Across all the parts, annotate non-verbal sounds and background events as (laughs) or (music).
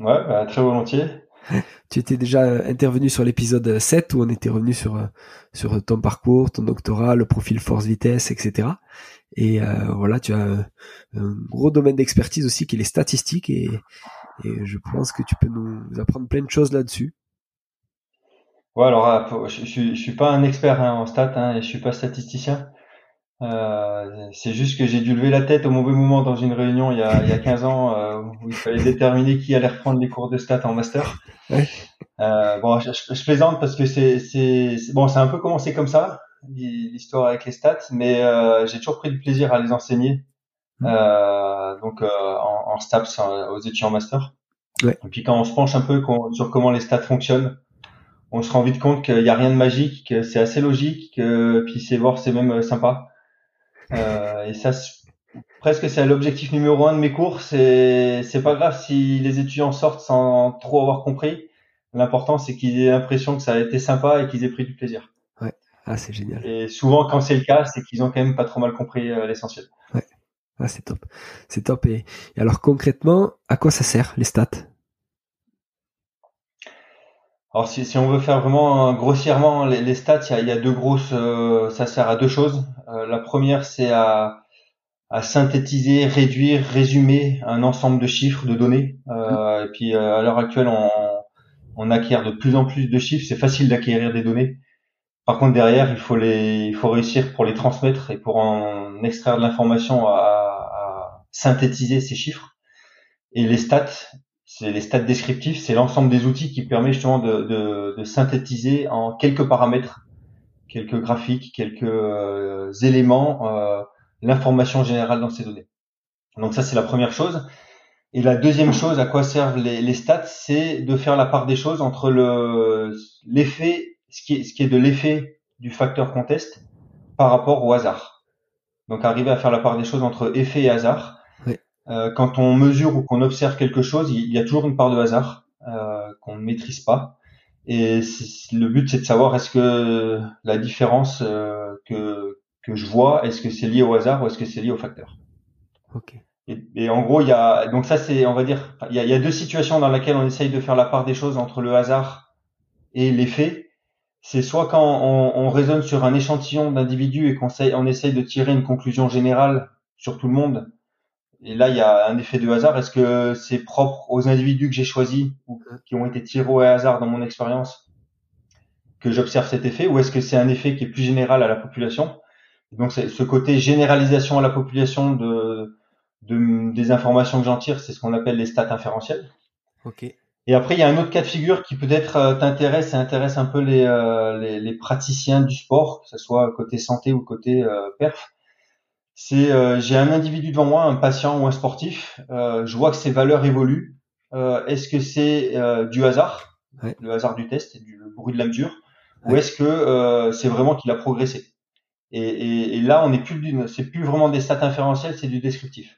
Ouais, bah, très volontiers. (laughs) Tu étais déjà intervenu sur l'épisode 7 où on était revenu sur, euh, sur ton parcours, ton doctorat, le profil force-vitesse, etc. Et euh, voilà, tu as un, gros domaine d'expertise aussi qui est les statistiques et, et, je pense que tu peux nous apprendre plein de choses là-dessus. Ouais, alors je, je, je, suis pas un expert hein, en stats hein, et je suis pas statisticien. Euh, c'est juste que j'ai dû lever la tête au mauvais moment dans une réunion il y a, il y a 15 ans euh, où il fallait déterminer qui allait reprendre les cours de stats en master. Euh, bon, je, je, plaisante parce que c'est, c'est, bon, c'est un peu commencé comme ça l'histoire avec les stats, mais euh, j'ai toujours pris du plaisir à les enseigner. Mmh. Euh, donc en, en STAPS aux étudiants en master. Ouais. Et puis quand on se penche un peu sur comment les stats fonctionnent, on se rend vite compte qu'il n'y a rien de magique, que c'est assez logique, que puis c'est voir c'est même sympa. Euh, et ça, presque c'est l'objectif numéro un de mes cours. C'est c'est pas grave si les étudiants sortent sans trop avoir compris. L'important c'est qu'ils aient l'impression que ça a été sympa et qu'ils aient pris du plaisir. Ouais, ah c'est génial. Et souvent quand c'est le cas, c'est qu'ils ont quand même pas trop mal compris euh, l'essentiel. Ouais, ah, c'est top, c'est top. Et, et alors concrètement, à quoi ça sert les stats? Alors si, si, on veut faire vraiment grossièrement les, les stats, il y, y, a, deux grosses, euh, ça sert à deux choses. Euh, la première, c'est à, à, synthétiser, réduire, résumer un ensemble de chiffres, de données. Euh, et puis euh, à l'heure actuelle, on, on, acquiert de plus en plus de chiffres. C'est facile d'acquérir des données. Par contre, derrière, il faut les, il faut réussir pour les transmettre et pour en extraire de l'information à, à synthétiser ces chiffres. Et les stats, c'est les stats descriptifs, c'est l'ensemble des outils qui permet justement de, de, de, synthétiser en quelques paramètres, quelques graphiques, quelques euh, éléments, euh, l'information générale dans ces données. Donc ça c'est la première chose. Et la deuxième chose, à quoi servent les, les stats, c'est de faire la part des choses entre le l'effet, ce qui est, ce qui est de l'effet du facteur contest par rapport au hasard. Donc arriver à faire la part des choses entre effet et hasard euh, quand on mesure ou qu'on observe quelque chose, il y a toujours une part de hasard euh, qu'on ne maîtrise pas. Et le but, c'est de savoir est-ce que la différence euh, que, que je vois, est-ce que c'est lié au hasard ou est-ce que c'est lié au facteur? Ok. Et, et, en gros, il y a donc ça, c'est on va dire, il y a, il y a deux situations dans lesquelles on essaye de faire la part des choses entre le hasard et l'effet. C'est soit quand on, on, raisonne sur un échantillon d'individus et qu'on on essaye de tirer une conclusion générale sur tout le monde et là, il y a un effet de hasard. Est-ce que c'est propre aux individus que j'ai choisis ou qui ont été tirés au hasard dans mon expérience que j'observe cet effet, ou est-ce que c'est un effet qui est plus général à la population? Donc, ce côté généralisation à la population de, de des informations que j'en tire, c'est ce qu'on appelle les stats inférentielles. Ok. Et après, il y a un autre cas de figure qui peut-être euh, t'intéresse et intéresse un peu les, euh, les, les, praticiens du sport, que ce soit côté santé ou côté euh, perf c'est euh, j'ai un individu devant moi, un patient ou un sportif, euh, je vois que ses valeurs évoluent. Euh, est-ce que c'est du hasard, le hasard du test, du le bruit de la mesure, ou est-ce que c'est vraiment qu'il a progressé? Et, et, et, là, on n'est plus c'est plus vraiment des stats inférentiels, c'est du descriptif.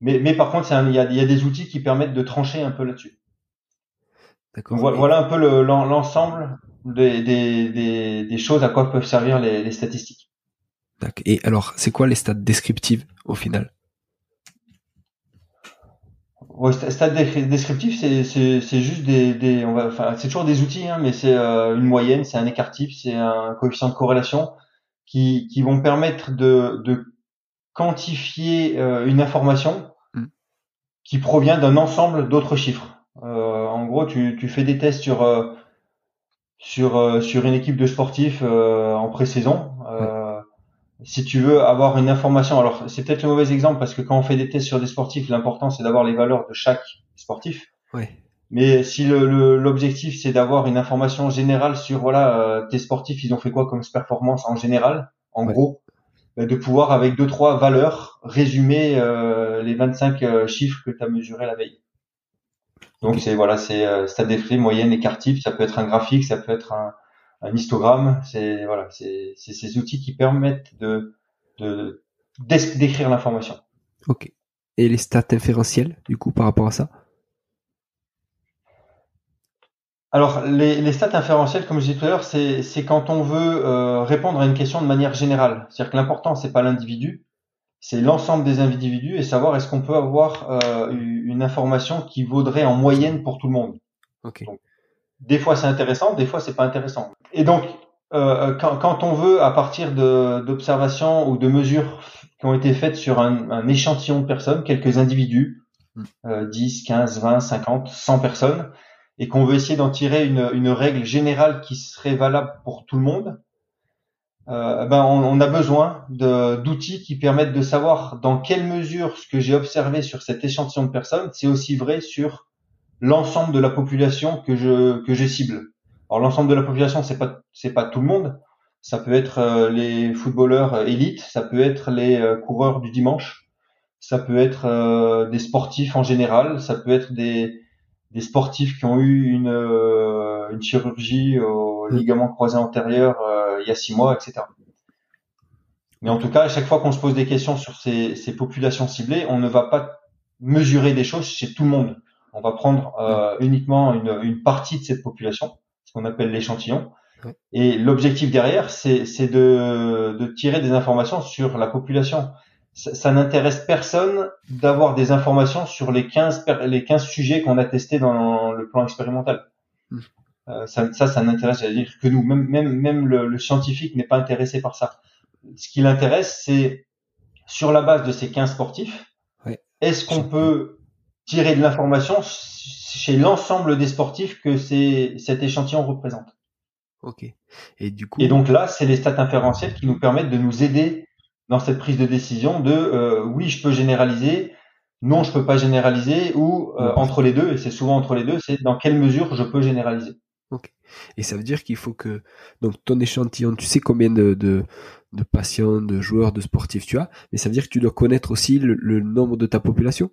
Mais, mais par contre, il y a, y a, des outils qui permettent de trancher un peu là-dessus. Voilà, voilà, un peu l'ensemble le, des, des, des, des, choses à quoi peuvent servir les, les statistiques. Et alors, c'est quoi les stats descriptives au final ouais, Stats descriptifs, c'est juste des, des on va, enfin, c'est toujours des outils, hein, mais c'est euh, une moyenne, c'est un écart type, c'est un coefficient de corrélation qui, qui vont permettre de, de quantifier euh, une information mm. qui provient d'un ensemble d'autres chiffres. en gros, tu, tu fais des tests sur sur sur une équipe de sportifs en pré-saison. Si tu veux avoir une information, alors c'est peut-être le mauvais exemple parce que quand on fait des tests sur des sportifs, l'important c'est d'avoir les valeurs de chaque sportif. Ouais. Mais si l'objectif le, c'est d'avoir une information générale sur voilà euh, tes sportifs, ils ont fait quoi comme performance en général, en gros, bah, de pouvoir avec deux trois valeurs résumer euh, les 25 euh, chiffres que tu as mesurés la veille. Donc c'est voilà, c'est euh, stade des moyenne, écart type, ça peut être un graphique, ça peut être un, un histogramme, c'est voilà, c'est ces outils qui permettent de de d'écrire l'information. Ok. Et les stats inférentielles, du coup, par rapport à ça? Alors, les, les, stats inférentielles, comme je disais tout à l'heure, c'est, c'est quand on veut euh, répondre à une question de manière générale. C'est-à-dire que l'important, c'est pas l'individu, c'est l'ensemble des individus et savoir est-ce qu'on peut avoir euh, une information qui vaudrait en moyenne pour tout le monde. Okay. Des fois, c'est intéressant, des fois, c'est pas intéressant. Et donc, euh, quand, quand, on veut, à partir d'observations ou de mesures qui ont été faites sur un, un échantillon de personnes, quelques individus, 10, 15, 20, 50, 100 personnes, et qu'on veut essayer d'en tirer une, une, règle générale qui serait valable pour tout le monde, euh, ben on, on, a besoin d'outils qui permettent de savoir dans quelle mesure ce que j'ai observé sur cet échantillon de personnes, c'est aussi vrai sur l'ensemble de la population que je que je cible. Alors l'ensemble de la population, c'est pas c'est pas tout le monde. Ça peut être euh, les footballeurs élites, ça peut être les euh, coureurs du dimanche, ça peut être euh, des sportifs en général, ça peut être des des sportifs qui ont eu une, euh, une chirurgie au mm. ligament croisé antérieur euh, il y a six mois, etc. Mais en tout cas, à chaque fois qu'on se pose des questions sur ces, ces, populations ciblées, on ne va pas mesurer des choses chez tout le monde. On va prendre euh, mm. uniquement une, une, partie de cette population, ce qu'on appelle l'échantillon. Et l'objectif derrière, c'est de, de tirer des informations sur la population ça, n'intéresse personne d'avoir des informations sur les 15, les 15 sujets qu'on a testés dans le plan expérimental. Hmm. Euh, ça, ça, ça n'intéresse, à dire que nous, même, même, même le, scientifique n'est pas intéressé par ça. Ce qui l'intéresse, c'est sur la base de ces 15 sportifs, est-ce qu'on peut tirer de l'information chez l'ensemble des sportifs que cet échantillon représente Ok. Et du coup. Et donc là, c'est les stats inférentielles qui nous permettent de nous aider dans cette prise de décision de euh, oui, je peux généraliser, non, je peux pas généraliser, ou euh, entre les deux, et c'est souvent entre les deux, c'est dans quelle mesure je peux généraliser. Ok. Et ça veut dire qu'il faut que donc ton échantillon, tu sais combien de, de, de, patients, de joueurs, de sportifs tu as, mais ça veut dire que tu dois connaître aussi le, nombre de ta population?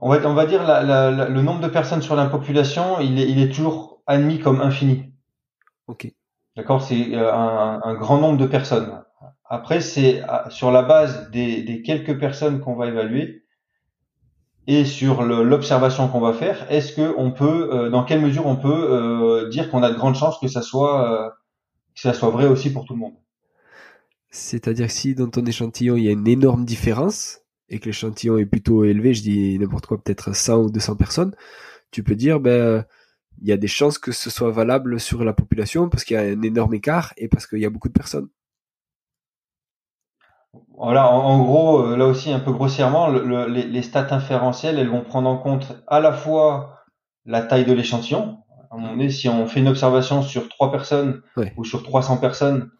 On va, on va dire la, la, le nombre de personnes sur la population, il est, il est toujours admis comme infini. Ok. D'accord, c'est euh, un, un, grand nombre de personnes. Après, c'est sur la base des, des quelques personnes qu'on va évaluer et sur l'observation qu'on va faire, est-ce que on peut, euh, dans quelle mesure on peut euh, dire qu'on a de grandes chances que ça soit que ça soit vrai aussi pour tout le monde? C'est-à-dire que si dans ton échantillon il y a une énorme différence et que l'échantillon est plutôt élevé, je dis n'importe quoi, peut-être 100 ou 200 personnes, tu peux dire ben il y a des chances que ce soit valable sur la population parce qu'il y a un énorme écart et parce qu'il y a beaucoup de personnes. Voilà, en, gros, euh, là aussi un peu grossièrement, les, stats inférentielles, elles vont prendre en compte à la fois la taille de l'échantillon. si on fait une observation sur trois personnes ou sur 300 personnes,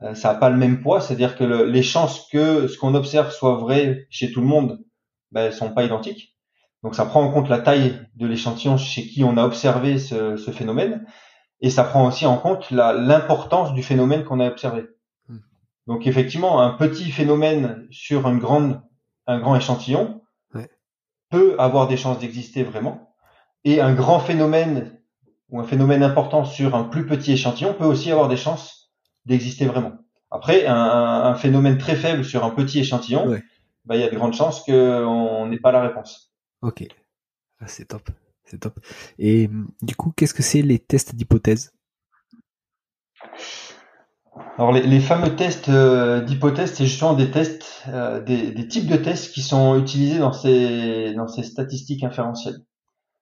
ça n'a pas le même poids. C'est-à-dire que les chances que ce qu'on observe soit vrai chez tout le monde, ben, elles sont pas identiques. Donc ça prend en compte la taille de l'échantillon chez qui on a observé ce, phénomène, et ça prend aussi en compte l'importance du phénomène qu'on a observé. Hmm. Donc effectivement, un petit phénomène sur une grande, un grand échantillon peut avoir des chances d'exister vraiment, et un grand phénomène ou un phénomène important sur un plus petit échantillon peut aussi avoir des chances d'exister vraiment. Après, un, phénomène très faible sur un petit échantillon, bah, il y a de grandes chances qu'on n'ait pas la réponse. Ok, ah, c'est top, c'est top. Et du coup, qu'est-ce que c'est les tests d'hypothèse? Alors les, fameux tests euh, d'hypothèse, c'est justement des tests, euh, des, types de tests qui sont utilisés dans ces, dans ces statistiques inférentielles.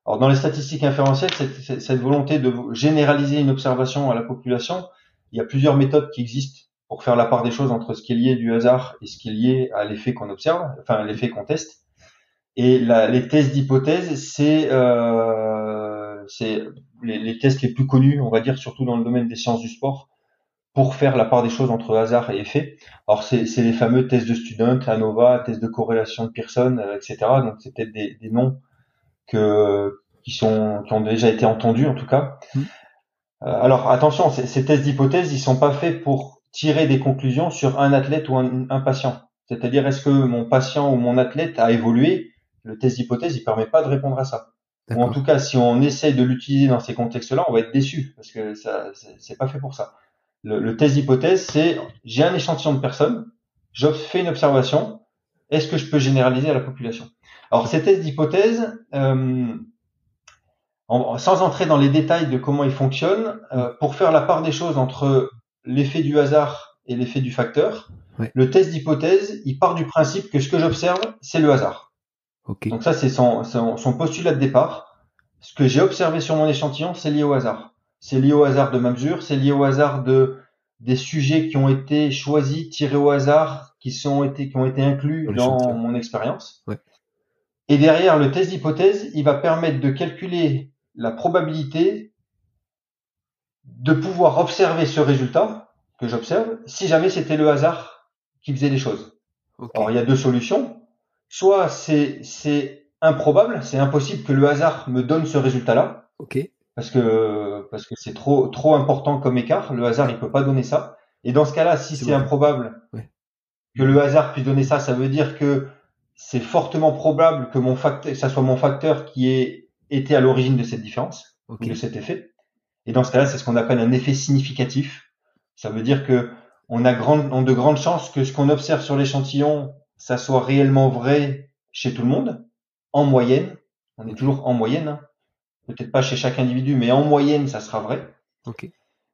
Alors dans les statistiques inférentielles, cette, cette volonté de généraliser une observation à la population, il y a plusieurs méthodes qui existent pour faire la part des choses entre ce qui est lié du hasard et ce qui est lié à l'effet qu'on observe, enfin l'effet qu'on teste. Et les tests d'hypothèse, c'est euh, les, les, tests les plus connus, on va dire, surtout dans le domaine des sciences du sport, pour faire la part des choses entre hasard et effet. Alors c'est les fameux tests de Student, ANOVA, tests de corrélation de Pearson, euh, etc. Donc c'est peut-être des, des, noms que qui sont qui ont déjà été entendus en tout cas. Mmh. Euh, alors attention, ces tests d'hypothèse, ils sont pas faits pour tirer des conclusions sur un athlète ou un, un patient. C'est-à-dire est-ce que mon patient ou mon athlète a évolué? Le test d'hypothèse, il permet pas de répondre à ça. Ou en tout cas, si on essaye de l'utiliser dans ces contextes-là, on va être déçu parce que ça, c'est pas fait pour ça. Le, le test d'hypothèse, c'est j'ai un échantillon de personnes, je fais une observation, est-ce que je peux généraliser à la population? Alors ces tests d'hypothèse, euh, sans entrer dans les détails de comment ils fonctionnent, euh, pour faire la part des choses entre l'effet du hasard et l'effet du facteur, le test d'hypothèse, il part du principe que ce que j'observe, c'est le hasard. Donc ça, c'est son, son, postulat de départ. Ce que j'ai observé sur mon échantillon, c'est lié au hasard. C'est lié au hasard de ma mesure, c'est lié au hasard de des sujets qui ont été choisis, tirés au hasard, qui sont été, qui ont été inclus dans mon expérience. Et derrière, le test d'hypothèse, il va permettre de calculer la probabilité de pouvoir observer ce résultat que j'observe si jamais c'était le hasard qui faisait les choses. Alors il y a deux solutions. Soit c'est c'est improbable, c'est impossible que le hasard me donne ce résultat-là. Ok. Parce que parce que c'est trop trop important comme écart. Le hasard il peut pas donner ça. Et dans ce cas-là, si c'est improbable que le hasard puisse donner ça, ça veut dire que c'est fortement probable que mon facteur, ça soit mon facteur qui ait été à l'origine de cette différence, de cet effet. Et dans ce cas-là, c'est ce qu'on appelle un effet significatif. Ça veut dire que on a, grande, de grandes chances que ce qu'on observe sur l'échantillon, ça soit réellement vrai chez tout le monde, en moyenne. On est toujours en moyenne, hein. peut-être pas chez chaque individu, mais en moyenne, ça sera vrai.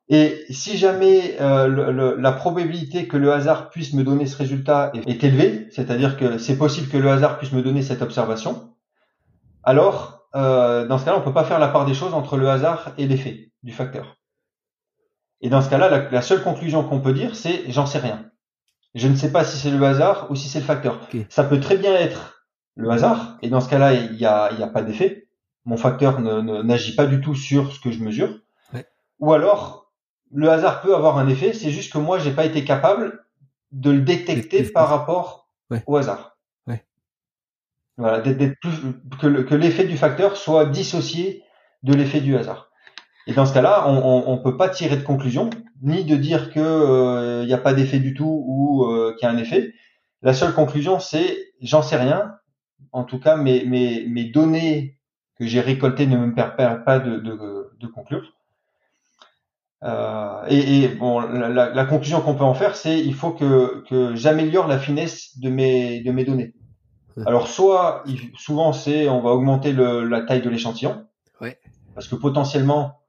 Et si jamais euh, la probabilité que le hasard puisse me donner ce résultat est, est élevée, c'est-à-dire que c'est possible que le hasard puisse me donner cette observation, alors euh, dans ce cas-là, on peut pas faire la part des choses entre le hasard et l'effet du facteur. Et dans ce cas-là, la, seule conclusion qu'on peut dire, c'est j'en sais rien. Je ne sais pas si c'est le hasard ou si c'est le facteur. Ça peut très bien être le hasard, et dans ce cas-là, il n'y a, y a pas d'effet. Mon facteur n'agit pas du tout sur ce que je mesure. Ou alors, le hasard peut avoir un effet, c'est juste que moi, j'ai pas été capable de le détecter par rapport au hasard. Voilà, d'être que l'effet du facteur soit dissocié de l'effet du hasard. Et dans ce cas-là, on ne peut pas tirer de conclusion, ni de dire que il euh, n'y a pas d'effet du tout ou euh, qu'il y a un effet. La seule conclusion, c'est j'en sais rien. En tout cas, mes, mes, mes données que j'ai récoltées ne me permettent pas de, de, de conclure. Euh, et, et, bon, la, la conclusion qu'on peut en faire, c'est il faut que, que j'améliore la finesse de mes, de mes données. (laughs) Alors soit, souvent c'est, on va augmenter le, la taille de l'échantillon, parce que potentiellement,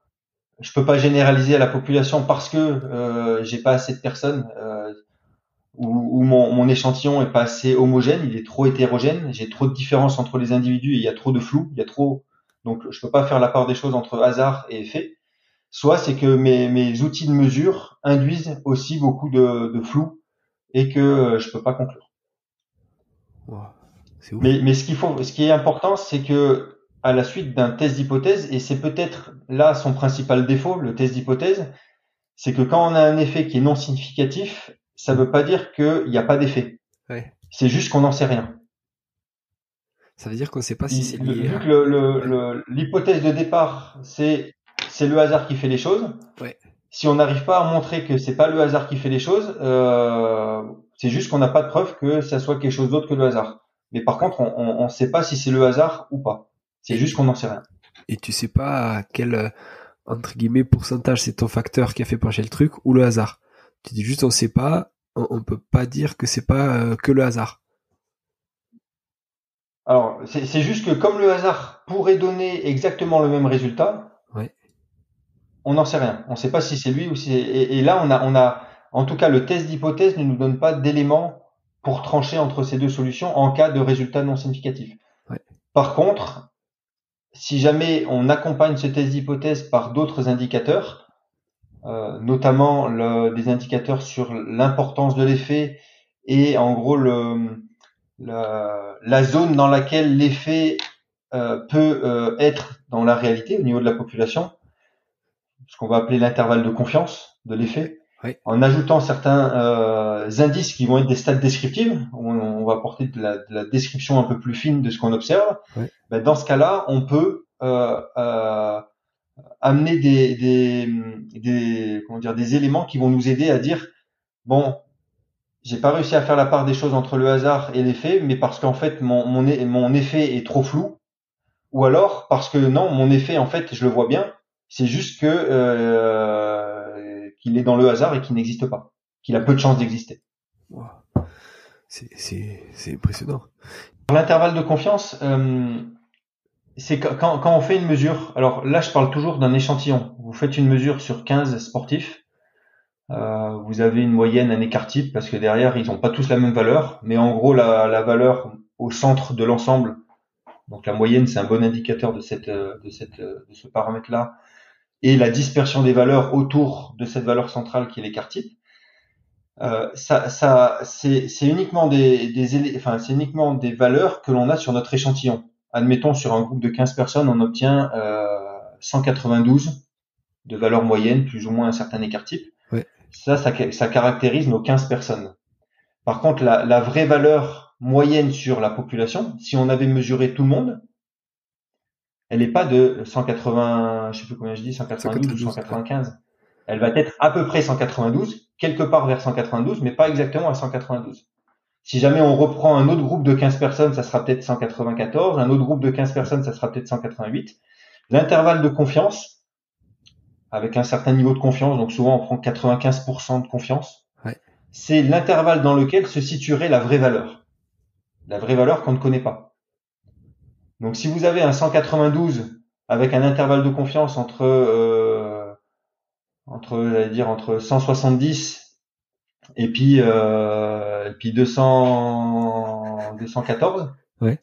je peux pas généraliser à la population parce que euh, j'ai pas assez de personnes euh, ou, ou mon, mon, échantillon est pas assez homogène, il est trop hétérogène, j'ai trop de différences entre les individus et il y a trop de flou, il y a trop, donc je peux pas faire la part des choses entre hasard et effet. Soit c'est que mes, mes outils de mesure induisent aussi beaucoup de, de flou et que euh, je peux pas conclure. Mais, mais ce qu'il faut, ce qui est important, c'est que à la suite d'un test d'hypothèse, et c'est peut-être là son principal défaut, le test d'hypothèse, c'est que quand on a un effet qui est non significatif, ça ne veut pas dire qu'il n'y a pas d'effet. Ouais. C'est juste qu'on n'en sait rien. Ça veut dire qu'on ne sait pas si c'est lié. Vu que l'hypothèse de départ, c'est c'est le hasard qui fait les choses. Ouais. Si on n'arrive pas à montrer que c'est pas le hasard qui fait les choses, euh, c'est juste qu'on n'a pas de preuve que ça soit quelque chose d'autre que le hasard. Mais par contre, on ne sait pas si c'est le hasard ou pas. C'est juste qu'on n'en sait rien. Et tu sais pas à quel euh, entre guillemets pourcentage c'est ton facteur qui a fait pencher le truc ou le hasard. Tu dis juste on sait pas, on, on peut pas dire que c'est pas euh, que le hasard. Alors c'est juste que comme le hasard pourrait donner exactement le même résultat, ouais. on n'en sait rien. On ne sait pas si c'est lui ou si et, et, là on a on a en tout cas le test d'hypothèse ne nous donne pas d'éléments pour trancher entre ces deux solutions en cas de résultat non significatif. Par contre, si jamais on accompagne ce test d'hypothèse par d'autres indicateurs, euh, notamment le, des indicateurs sur l'importance de l'effet et en gros le, la, zone dans laquelle l'effet euh, peut euh, être dans la réalité au niveau de la population, ce qu'on va appeler l'intervalle de confiance de l'effet, en ajoutant certains euh, indices qui vont être des stades descriptifs, où on, va apporter de la, description un peu plus fine de ce qu'on observe. Ben, dans ce cas-là, on peut amener des, des, des, comment dire, des éléments qui vont nous aider à dire bon, j'ai pas réussi à faire la part des choses entre le hasard et l'effet, mais parce qu'en fait mon, mon, mon effet est trop flou, ou alors parce que non, mon effet en fait je le vois bien, c'est juste que euh, qu'il est dans le hasard et qu'il n'existe pas, qu'il a peu de chances d'exister. C'est impressionnant. L'intervalle de confiance, euh, c'est quand, quand on fait une mesure. Alors là, je parle toujours d'un échantillon. Vous faites une mesure sur 15 sportifs euh, vous avez une moyenne, un écart type, parce que derrière, ils n'ont pas tous la même valeur, mais en gros, la, la valeur au centre de l'ensemble, donc la moyenne, c'est un bon indicateur de, cette, de, cette, de ce paramètre-là, et la dispersion des valeurs autour de cette valeur centrale qui est l'écart type. Euh, ça, ça, c'est, uniquement des, des, enfin, c'est uniquement des valeurs que l'on a sur notre échantillon. Admettons, sur un groupe de 15 personnes, on obtient euh, 192 de valeur moyenne, plus ou moins un certain écart type. Ça, ça, caractérise nos 15 personnes. Par contre, la, vraie valeur moyenne sur la population, si on avait mesuré tout le monde, elle n'est pas de 180, je sais plus combien je dis, 192 ou 195. Elle va être à peu près 192, quelque part vers 192, mais pas exactement à 192. Si jamais on reprend un autre groupe de 15 personnes, ça sera peut-être 194, un autre groupe de 15 personnes, ça sera peut-être 188. L'intervalle de confiance, avec un certain niveau de confiance, donc souvent on prend 95% de confiance, c'est l'intervalle dans lequel se situerait la vraie valeur. La vraie valeur qu'on ne connaît pas. Donc si vous avez un 192 avec un intervalle de confiance entre euh, entre dire entre 170 et puis euh, et puis 200 214 ouais.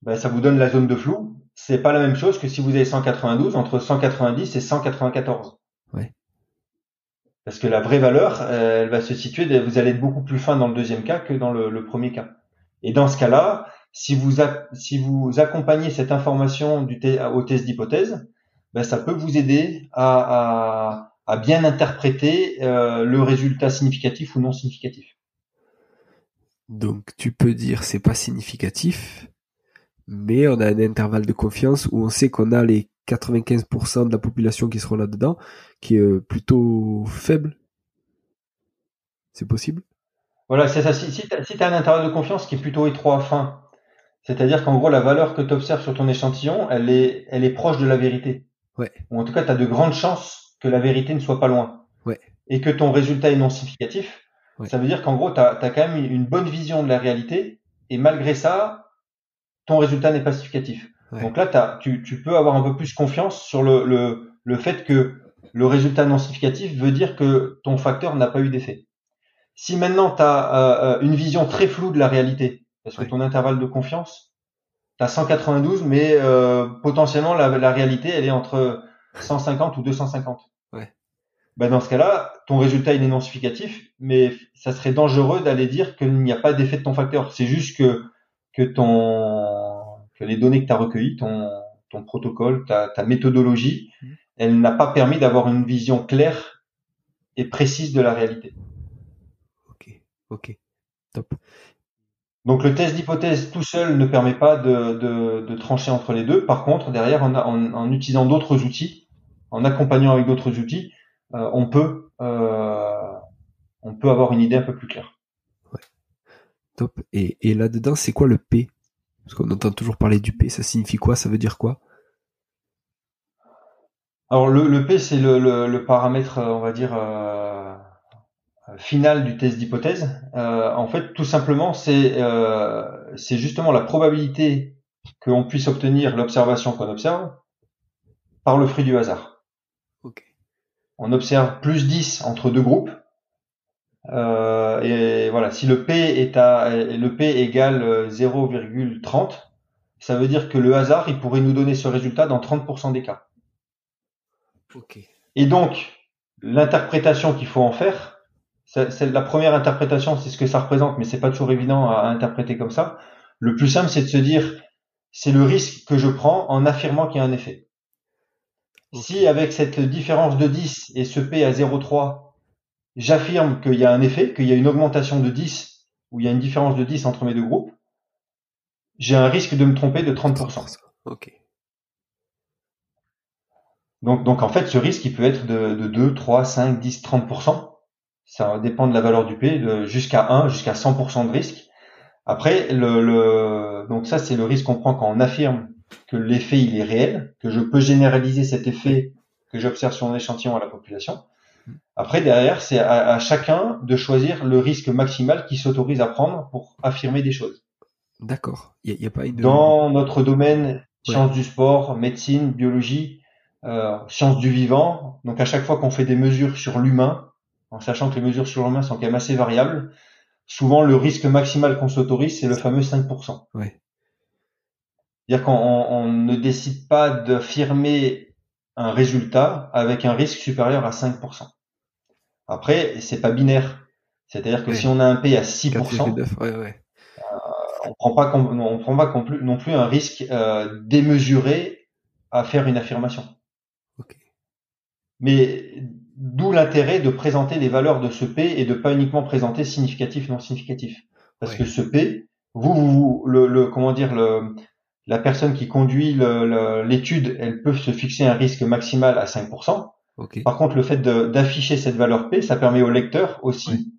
ben, ça vous donne la zone de flou c'est pas la même chose que si vous avez 192 entre 190 et 194. Ouais. Parce que la vraie valeur, elle va se situer, vous allez être beaucoup plus fin dans le deuxième cas que dans le, premier cas. Et dans ce cas-là, si vous, si vous accompagnez cette information du au test d'hypothèse, ben ça peut vous aider à, à, bien interpréter euh, le résultat significatif ou non significatif. Donc tu peux dire c'est pas significatif, mais on a un intervalle de confiance où on sait qu'on a les 95% de la population qui seront là-dedans, qui est plutôt faible. C'est possible? Voilà, c'est ça. Si, si tu as, un intervalle de confiance qui est plutôt étroit, fin, c'est-à-dire qu'en gros, la valeur que tu observes sur ton échantillon, elle est, elle est proche de la vérité. Ouais. Ou en tout cas, tu as de grandes chances que la vérité ne soit pas loin. Ouais. Et que ton résultat est non significatif. Ça veut dire qu'en gros, tu as, as, quand même une bonne vision de la réalité. Et malgré ça, ton résultat n'est pas significatif. Donc là, tu, tu, peux avoir un peu plus confiance sur le, le, le fait que le résultat non significatif veut dire que ton facteur n'a pas eu d'effet. Si maintenant tu as euh, euh, une vision très floue de la réalité, parce que ton intervalle de confiance, tu as 192, mais euh, potentiellement la, la, réalité, elle est entre 150 ou 250. Ouais. Ben dans ce cas-là, ton résultat il est non significatif, mais ça serait dangereux d'aller dire qu'il n'y a pas d'effet de ton facteur. C'est juste que que ton que les données que tu as recueillies, ton, ton protocole, ta, ta méthodologie, mmh. elle n'a pas permis d'avoir une vision claire et précise de la réalité. Ok, ok, top. Donc le test d'hypothèse tout seul ne permet pas de, de, de, trancher entre les deux. Par contre, derrière, en, en, utilisant d'autres outils, en accompagnant avec d'autres outils, euh, on peut euh, on peut avoir une idée un peu plus claire. Top. Et, et là-dedans, c'est quoi le P? Parce qu'on entend toujours parler du P, ça signifie quoi? Ça veut dire quoi? Alors le, le P, c'est le, le, le, paramètre, on va dire, euh, final du test d'hypothèse. Euh, en fait, tout simplement, c'est euh, c'est justement la probabilité qu'on puisse obtenir l'observation qu'on observe par le fruit du hasard. Okay. On observe plus 10 entre deux groupes euh, et voilà, si le P est à le P égale 0,30, euh, ça veut dire que le hasard, il pourrait nous donner ce résultat dans 30% des cas. Ok. Et donc, l'interprétation qu'il faut en faire, C'est la première interprétation, c'est ce que ça représente, mais c'est pas toujours évident à, interpréter comme ça. Le plus simple, c'est de se dire, c'est le risque que je prends en affirmant qu'il y a un effet. Si avec cette différence de 10 et ce P à 0,3, j'affirme qu'il y a un effet, qu'il y a une augmentation de 10 ou il y a une différence de 10 entre mes deux groupes, j'ai un risque de me tromper de 30%. Ok. Donc, donc en fait, ce risque, il peut être de, de 2, 3, 5, 10, 30%. Ça dépend de la valeur du P, jusqu'à 1, jusqu'à 100% de risque. Après, le, le donc ça, c'est le risque qu'on prend quand on affirme que l'effet, il est réel, que je peux généraliser cet effet que j'observe sur mon échantillon à la population. Après, derrière, c'est à, chacun de choisir le risque maximal qu'il s'autorise à prendre pour affirmer des choses. D'accord. Il y, a pas une... Dans notre domaine, sciences du sport, médecine, biologie, euh, sciences du vivant, donc à chaque fois qu'on fait des mesures sur l'humain, en sachant que les mesures sur l'humain sont quand même assez variables, souvent le risque maximal qu'on s'autorise, c'est le fameux 5%. Ouais. C'est-à-dire qu'on on ne décide pas d'affirmer un résultat avec un risque supérieur à 5%. Après, c'est pas binaire. C'est-à-dire que si on a un P à 6%, euh, on prend pas on prend pas non plus un risque euh, démesuré à faire une affirmation. Mais d'où l'intérêt de présenter les valeurs de ce P et de pas uniquement présenter significatif non significatif. Parce que ce P, vous, vous le, le, comment dire le la personne qui conduit l'étude, elle peut se fixer un risque maximal à 5%. Par contre, le fait d'afficher cette valeur P, ça permet au lecteur aussi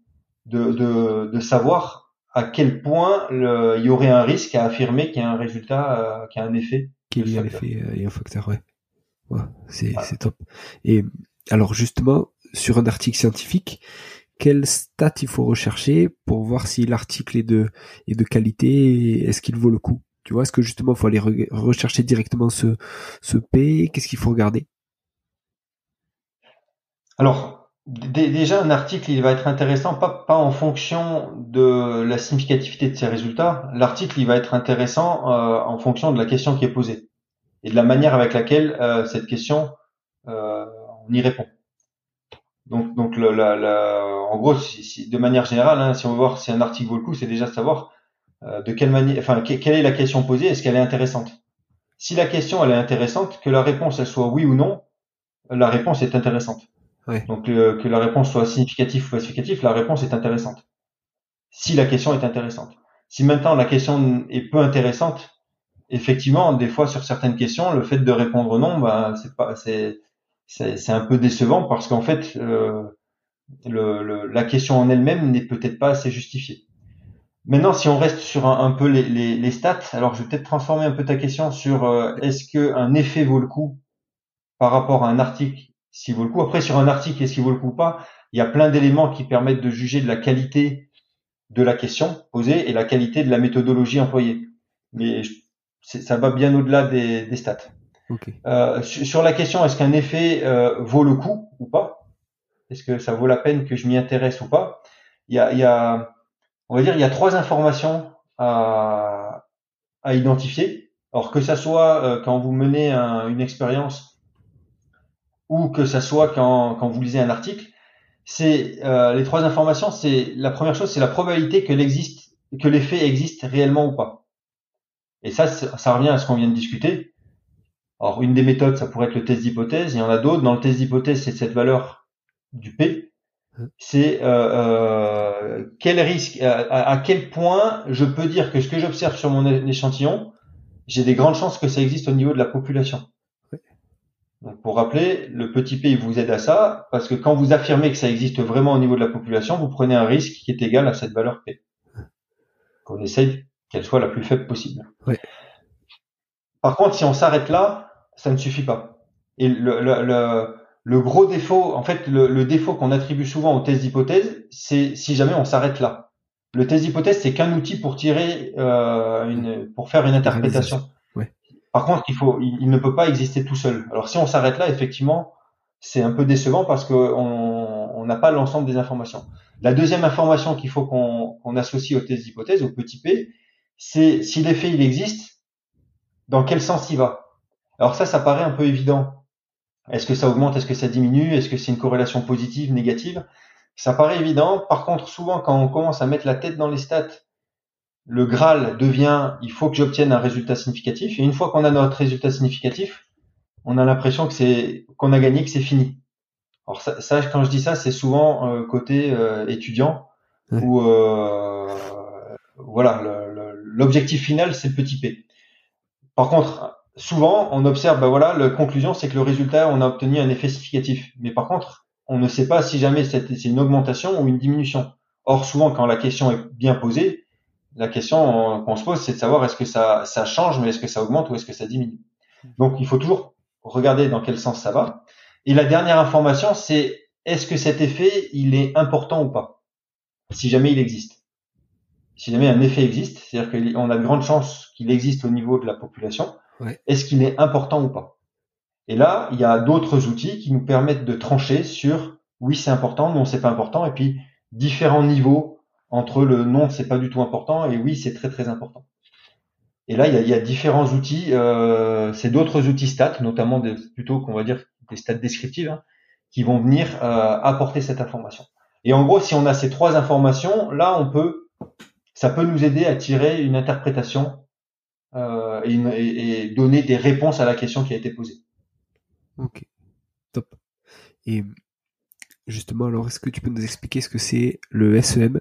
de, de, de, savoir à quel point le, il y aurait un risque à affirmer qu'il y a un résultat, euh, qu'il y a un effet. Qu'il y a un effet euh, et un facteur, ouais. ouais c'est top. Et alors justement, sur un article scientifique, quel stat il faut rechercher pour voir si l'article est de, est de qualité est-ce qu'il vaut le coup? Tu vois, est-ce que justement, il faut aller rechercher directement ce, ce P Qu'est-ce qu'il faut regarder? Alors, déjà, un article, il va être intéressant, pas, pas en fonction de la significativité de ses résultats. L'article, il va être intéressant euh, en fonction de la question qui est posée et de la manière avec laquelle euh, cette question, euh, on y répond. Donc, donc le, la, en gros, si, de manière générale, hein, si on veut voir si un article vaut le coup, c'est déjà savoir euh, de quelle manière, enfin, quelle est la question posée Est-ce qu'elle est intéressante? Si la question elle est intéressante, que la réponse elle soit oui ou non, la réponse est intéressante. Donc euh, que la réponse soit significative ou significative, la réponse est intéressante. Si la question est intéressante. Si maintenant la question est peu intéressante, effectivement, des fois sur certaines questions, le fait de répondre non, bah, c'est pas, c'est, c'est, un peu décevant parce qu'en fait, euh, le, la question en elle-même n'est peut-être pas assez justifiée. Maintenant, si on reste sur un, peu les, les, stats, alors je vais peut-être transformer un peu ta question sur euh, est-ce qu'un effet vaut le coup par rapport à un article s'il vaut le coup? Après, sur un article, est-ce qu'il vaut le coup ou pas? Il y a plein d'éléments qui permettent de juger de la qualité de la question posée et la qualité de la méthodologie employée. Mais ça va bien au-delà des, des, stats. Euh, sur la question, est-ce qu'un effet euh, vaut le coup ou pas? Est-ce que ça vaut la peine que je m'y intéresse ou pas? Il y a, y a on va dire, il y a trois informations à, à identifier. Alors que ça soit euh, quand vous menez une expérience ou que ça soit quand, quand vous lisez un article, c'est euh, les trois informations. C'est la première chose, c'est la probabilité que l'existe, que l'effet existe réellement ou pas. Et ça, ça revient à ce qu'on vient de discuter. Alors une des méthodes, ça pourrait être le test d'hypothèse. Il y en a d'autres. Dans le test d'hypothèse, c'est cette valeur du P c'est euh, euh, quel risque, à, quel point je peux dire que ce que j'observe sur mon échantillon, j'ai des grandes chances que ça existe au niveau de la population. Donc pour rappeler, le petit p il vous aide à ça, parce que quand vous affirmez que ça existe vraiment au niveau de la population, vous prenez un risque qui est égal à cette valeur p. Qu'on essaye qu'elle soit la plus faible possible. Par contre, si on s'arrête là, ça ne suffit pas. Et le, le le gros défaut, en fait, le, défaut qu'on attribue souvent au test d'hypothèse, c'est si jamais on s'arrête là. Le test d'hypothèse, c'est qu'un outil pour tirer euh, une, pour faire une interprétation. Par contre, il faut, il, ne peut pas exister tout seul. Alors, si on s'arrête là, effectivement, c'est un peu décevant parce qu'on n'a pas l'ensemble des informations. La deuxième information qu'il faut qu'on associe au test d'hypothèse, au petit p, c'est si l'effet il existe, dans quel sens il va? Alors ça, ça paraît un peu évident est-ce que ça augmente Est-ce que ça diminue Est-ce que c'est une corrélation positive, négative? Ça paraît évident. Par contre, souvent, quand on commence à mettre la tête dans les stats, le Graal devient il faut que j'obtienne un résultat significatif. Et une fois qu'on a notre résultat significatif, on a l'impression que c'est qu'on a gagné, que c'est fini. Alors ça, quand je dis ça, c'est souvent euh, côté euh, étudiant où euh, voilà l'objectif final c'est le petit p. Par contre, souvent on observe, ben voilà, la conclusion c'est que le résultat on a obtenu un effet significatif. Mais par contre, on ne sait pas si jamais c'est une augmentation ou une diminution. Or souvent quand la question est bien posée, la question qu'on se pose c'est de savoir est-ce que ça, ça change, mais est-ce que ça augmente ou est-ce que ça diminue. Donc il faut toujours regarder dans quel sens ça va. Et la dernière information, c'est est-ce que cet effet, il est important ou pas? Si jamais il existe. Si jamais un effet existe, c'est-à-dire qu'on a de grandes chances qu'il existe au niveau de la population, est-ce qu'il est important ou pas? Et là, il y a d'autres outils qui nous permettent de trancher sur oui, c'est important, non, c'est pas important, et puis différents niveaux entre le non, c'est pas du tout important et oui, c'est très très important. Et là, il y a, différents outils. Euh, c'est d'autres outils stats, notamment des, plutôt qu'on va dire des stats descriptives, hein, qui vont venir euh, apporter cette information. Et en gros, si on a ces trois informations, là, on peut, ça peut nous aider à tirer une interprétation euh, et, et, donner des réponses à la question qui a été posée. Ok, top. Et justement, alors, est-ce que tu peux nous expliquer ce que c'est le SEM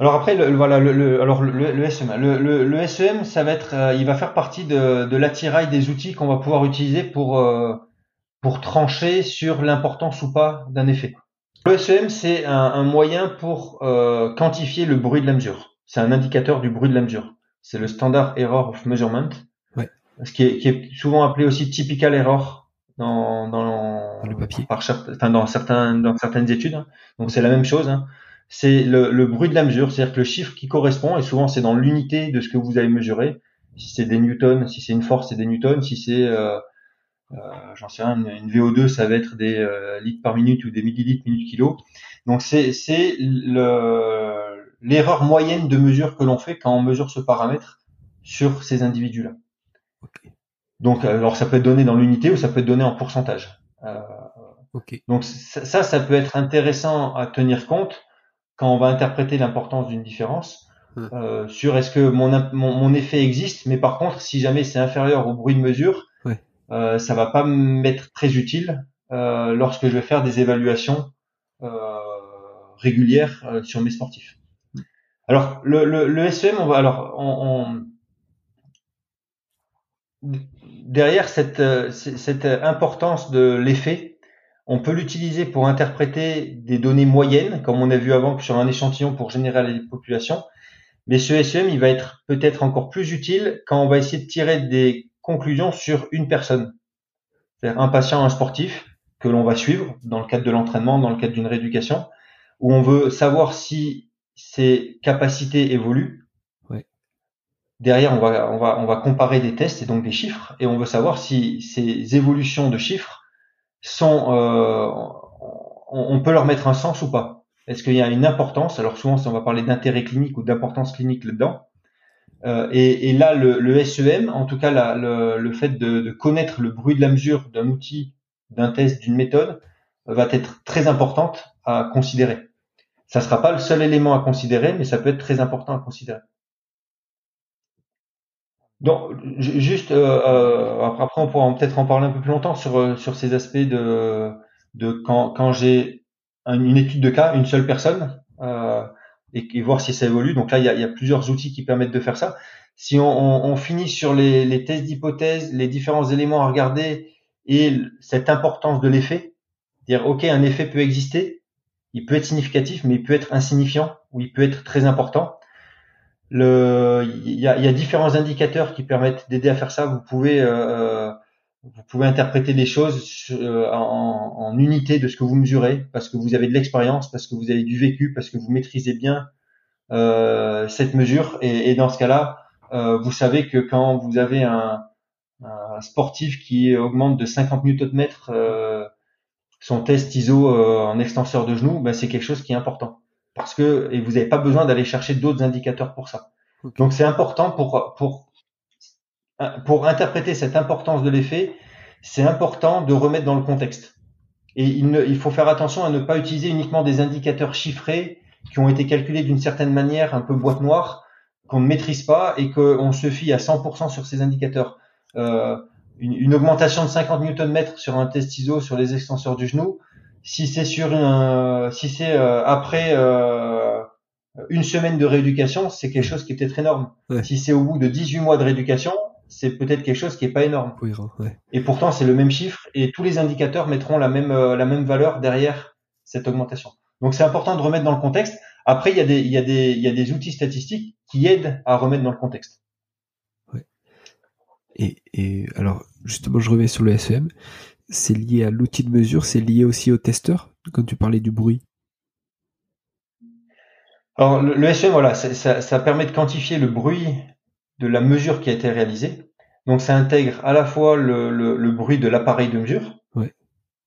alors après, le, voilà, le, alors le, le SEM, le, le, SEM, ça va être, euh, il va faire partie de, de l'attirail des outils qu'on va pouvoir utiliser pour euh, pour trancher sur l'importance ou pas d'un effet. Le SEM, c'est un, un, moyen pour euh, quantifier le bruit de la mesure. C'est un indicateur du bruit de la mesure. C'est le standard error of measurement, ouais. ce qui est, qui est souvent appelé aussi typical error dans dans, dans le papier, par, enfin dans certains dans certaines études. Hein. Donc c'est la même chose. Hein c'est le, bruit de la mesure, c'est-à-dire que le chiffre qui correspond, et souvent c'est dans l'unité de ce que vous avez mesuré, si c'est des newtons, si c'est une force, c'est des newtons, si c'est, euh, euh, j'en sais rien, une, VO2, ça va être des euh, litres par minute ou des millilitres minute kilo. Donc c'est c'est l'erreur moyenne de mesure que l'on fait quand on mesure ce paramètre sur ces individus-là. Donc alors ça peut être donné dans l'unité ou ça peut être donné en pourcentage. Euh, Donc ça, ça peut être intéressant à tenir compte quand on va interpréter l'importance d'une différence euh, sur est-ce que mon, mon, mon, effet existe, mais par contre, si jamais c'est inférieur au bruit de mesure, euh, ça va pas m'être très utile euh, lorsque je vais faire des évaluations euh, régulières euh, sur mes sportifs. Alors le, le, le SEM, on va alors on, on derrière cette, euh, cette importance de l'effet, on peut l'utiliser pour interpréter des données moyennes, comme on a vu avant sur un échantillon pour générer la population. Mais ce SEM, il va être peut-être encore plus utile quand on va essayer de tirer des conclusions sur une personne. C'est-à-dire un patient, un sportif que l'on va suivre dans le cadre de l'entraînement, dans le cadre d'une rééducation, où on veut savoir si ses capacités évoluent. Derrière, on va, on va, on va comparer des tests et donc des chiffres, et on veut savoir si ces évolutions de chiffres sont, euh, on, peut leur mettre un sens ou pas Est-ce qu'il y a une importance? Alors souvent, on va parler d'intérêt clinique ou d'importance clinique là-dedans. Euh, et, et, là, le, le, SEM, en tout cas la, le, le, fait de, de, connaître le bruit de la mesure d'un outil, d'un test, d'une méthode, va être très importante à considérer. Ça sera pas le seul élément à considérer, mais ça peut être très important à considérer. Donc, juste euh, euh après, on pourra peut-être en parler un peu plus longtemps sur euh, sur ces aspects de de quand quand j'ai une étude de cas, une seule personne, euh, et, et, voir si ça évolue. Donc là, il y a, y a plusieurs outils qui permettent de faire ça. Si on, on, on finit sur les, les tests d'hypothèse, les différents éléments à regarder et cette importance de l'effet, dire ok, un effet peut exister, il peut être significatif, mais il peut être insignifiant ou il peut être très important il y a, y a, différents indicateurs qui permettent d'aider à faire ça. Vous pouvez, euh, vous pouvez interpréter les choses euh, en, en, unité de ce que vous mesurez, parce que vous avez de l'expérience, parce que vous avez du vécu, parce que vous maîtrisez bien euh, cette mesure. Et, et dans ce cas-là, euh, vous savez que quand vous avez un, un sportif qui augmente de 50 Nm euh, son test ISO euh, en extenseur de genou, ben c'est quelque chose qui est important parce que et vous n'avez pas besoin d'aller chercher d'autres indicateurs pour ça. Donc c'est important pour pour pour interpréter cette importance de l'effet, c'est important de remettre dans le contexte. Et il, il, faut faire attention à ne pas utiliser uniquement des indicateurs chiffrés qui ont été calculés d'une certaine manière, un peu boîte noire, qu'on ne maîtrise pas et qu'on se fie à 100% sur ces indicateurs. Euh, une, une, augmentation de 50 Nm sur un test ISO sur les extenseurs du genou, si c'est sur une, si c'est euh, après euh, une semaine de rééducation, c'est quelque chose qui est peut-être énorme. Si c'est au bout de 18 mois de rééducation, c'est peut-être quelque chose qui est pas énorme. ouais. Et pourtant, c'est le même chiffre et tous les indicateurs mettront la même euh, la même valeur derrière cette augmentation. Donc c'est important de remettre dans le contexte. Après, il y a des il y a des il y a des outils statistiques qui aident à remettre dans le contexte. Et, et alors justement, je reviens sur le SEM. C'est lié à l'outil de mesure, c'est lié aussi au testeur quand tu parlais du bruit. Alors le, le SEM, voilà, ça, ça permet de quantifier le bruit de la mesure qui a été réalisée. Donc ça intègre à la fois le, le, le bruit de l'appareil de mesure, ouais.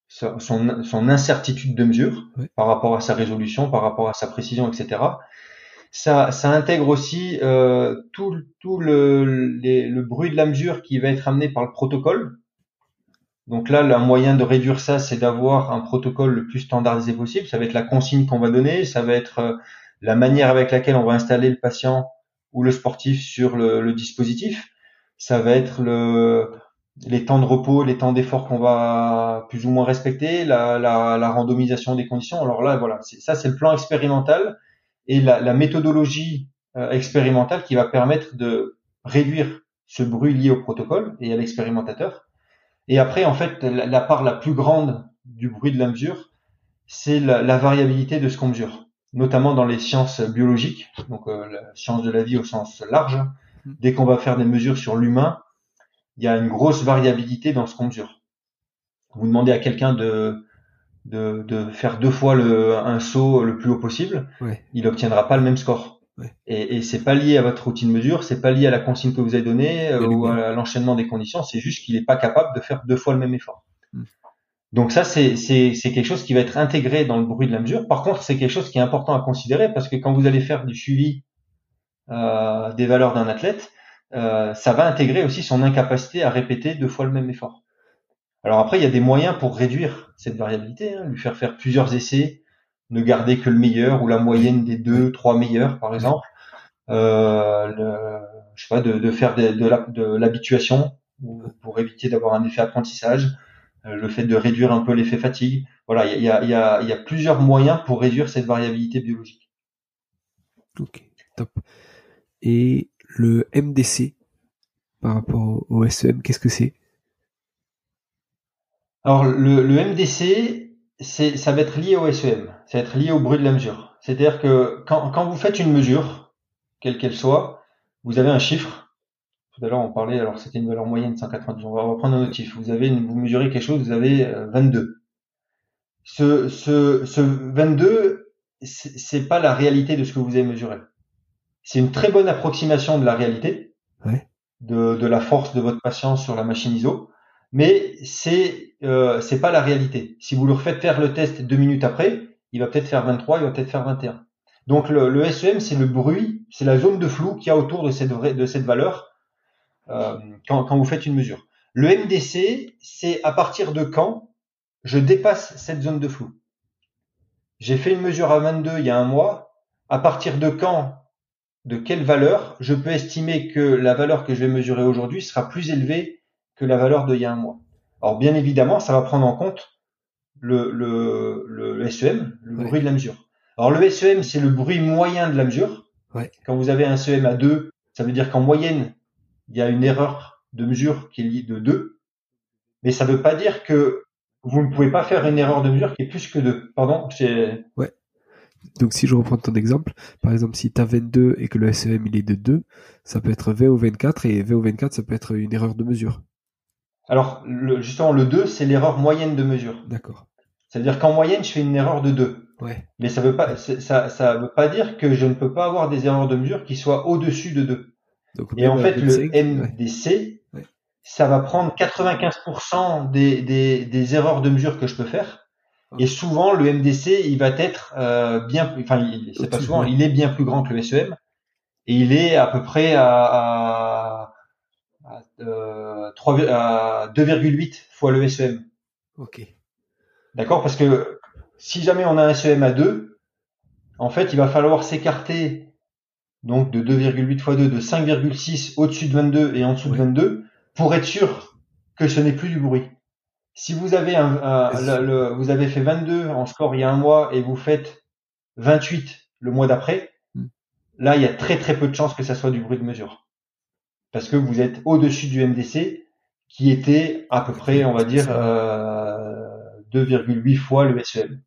son, son, incertitude de mesure ouais. par rapport à sa résolution, par rapport à sa précision, etc. Ça, ça intègre aussi euh, tout, tout le, le bruit de la mesure qui va être amené par le protocole. Donc là, le moyen de réduire ça, c'est d'avoir un protocole le plus standardisé possible. Ça va être la consigne qu'on va donner, ça va être euh, la manière avec laquelle on va installer le patient ou le sportif sur le, le dispositif. Ça va être le, les temps de repos, les temps d'effort qu'on va plus ou moins respecter, la, la, la randomisation des conditions. Alors là, voilà, ça c'est le plan expérimental et la, la méthodologie euh, expérimentale qui va permettre de réduire ce bruit lié au protocole et à l'expérimentateur. Et après, en fait, la, la, part la plus grande du bruit de la mesure, c'est la, la variabilité de ce qu'on mesure notamment dans les sciences biologiques, donc euh, la science de la vie au sens large. Dès qu'on va faire des mesures sur l'humain, il y a une grosse variabilité dans ce qu'on mesure. Vous demandez à quelqu'un de, de, de, faire deux fois le, un saut le plus haut possible, ouais. il obtiendra pas le même score. Ouais. Et, et c'est pas lié à votre routine de mesure, c'est pas lié à la consigne que vous avez donnée euh, ou à l'enchaînement des conditions, c'est juste qu'il n'est pas capable de faire deux fois le même effort. Mm. Donc ça, c'est quelque chose qui va être intégré dans le bruit de la mesure. Par contre, c'est quelque chose qui est important à considérer parce que quand vous allez faire du suivi euh, des valeurs d'un athlète, euh, ça va intégrer aussi son incapacité à répéter deux fois le même effort. Alors après, il y a des moyens pour réduire cette variabilité, hein, lui faire faire plusieurs essais, ne garder que le meilleur ou la moyenne des deux, trois meilleurs, par exemple. Euh, je sais pas, de, faire de, l'habituation pour éviter d'avoir un effet apprentissage le fait de réduire un peu l'effet fatigue. Voilà, il y a, y, a, y a, plusieurs moyens pour réduire cette variabilité biologique. Ok, top. Et le MDC par rapport au SEM, qu'est-ce que c'est? Alors le, le MDC, c'est, ça va être lié au SEM, ça va être lié au bruit de la mesure. C'est-à-dire que quand, quand vous faites une mesure, quelle qu'elle soit, vous avez un chiffre tout à l'heure, on parlait, alors c'était une valeur moyenne 190. On va reprendre un autre chiffre. Vous avez, vous mesurez quelque chose, vous avez 22. Ce, ce, ce 22, c'est pas la réalité de ce que vous avez mesuré. C'est une très bonne approximation de la réalité, ouais. de, de la force de votre patient sur la machine ISO, mais c'est euh, c'est pas la réalité. Si vous le refaites faire le test deux minutes après, il va peut-être faire 23, il va peut-être faire 21. Donc le, le SEM, c'est le bruit, c'est la zone de flou qu'il y a autour de cette, de cette valeur euh, quand, quand, vous faites une mesure. Le MDC, c'est à partir de quand je dépasse cette zone de flou. J'ai fait une mesure à 22 il y a un mois. À partir de quand, de quelle valeur, je peux estimer que la valeur que je vais mesurer aujourd'hui sera plus élevée que la valeur d'il y a un mois. Alors bien évidemment, ça va prendre en compte le, le, le SEM, le ouais. bruit de la mesure. Alors le SEM, c'est le bruit moyen de la mesure. Quand vous avez un SEM à 2, ça veut dire qu'en moyenne, il y a une erreur de mesure qui est liée de 2. Mais ça ne veut pas dire que vous ne pouvez pas faire une erreur de mesure qui est plus que 2. Pardon Ouais. Donc si je reprends ton exemple, par exemple si tu as 22 et que le SEM il est de 2, ça peut être 20 ou 24 et 20 ou 24 ça peut être une erreur de mesure. Alors le, justement le 2 c'est l'erreur moyenne de mesure. D'accord. C'est-à-dire qu'en moyenne je fais une erreur de 2. Ouais. Mais ça veut pas ça ça veut pas dire que je ne peux pas avoir des erreurs de mesure qui soient au-dessus de 2. Donc, et en fait, 25, le MDC, ouais. Ouais. ça va prendre 95% des, des, des, erreurs de mesure que je peux faire. Okay. Et souvent, le MDC, il va être euh, bien, enfin, c'est pas souvent, il est bien plus grand que le SEM. Et il est à peu près à, à, à, euh, à 2,8 fois le SEM. Ok. D'accord? Parce que si jamais on a un SEM à 2, en fait, il va falloir s'écarter donc de 2,8 x 2 de 5,6 au-dessus de 22 et en dessous de 22 pour être sûr que ce n'est plus du bruit. Si vous avez un, vous avez fait 22 en score il y a un mois et vous faites 28 le mois d'après, hmm. là il y a très très peu de chances que ça soit du bruit de mesure. Parce que vous êtes au-dessus du MDC qui était à peu près, on va dire, euh, 2,8 fois le SEM.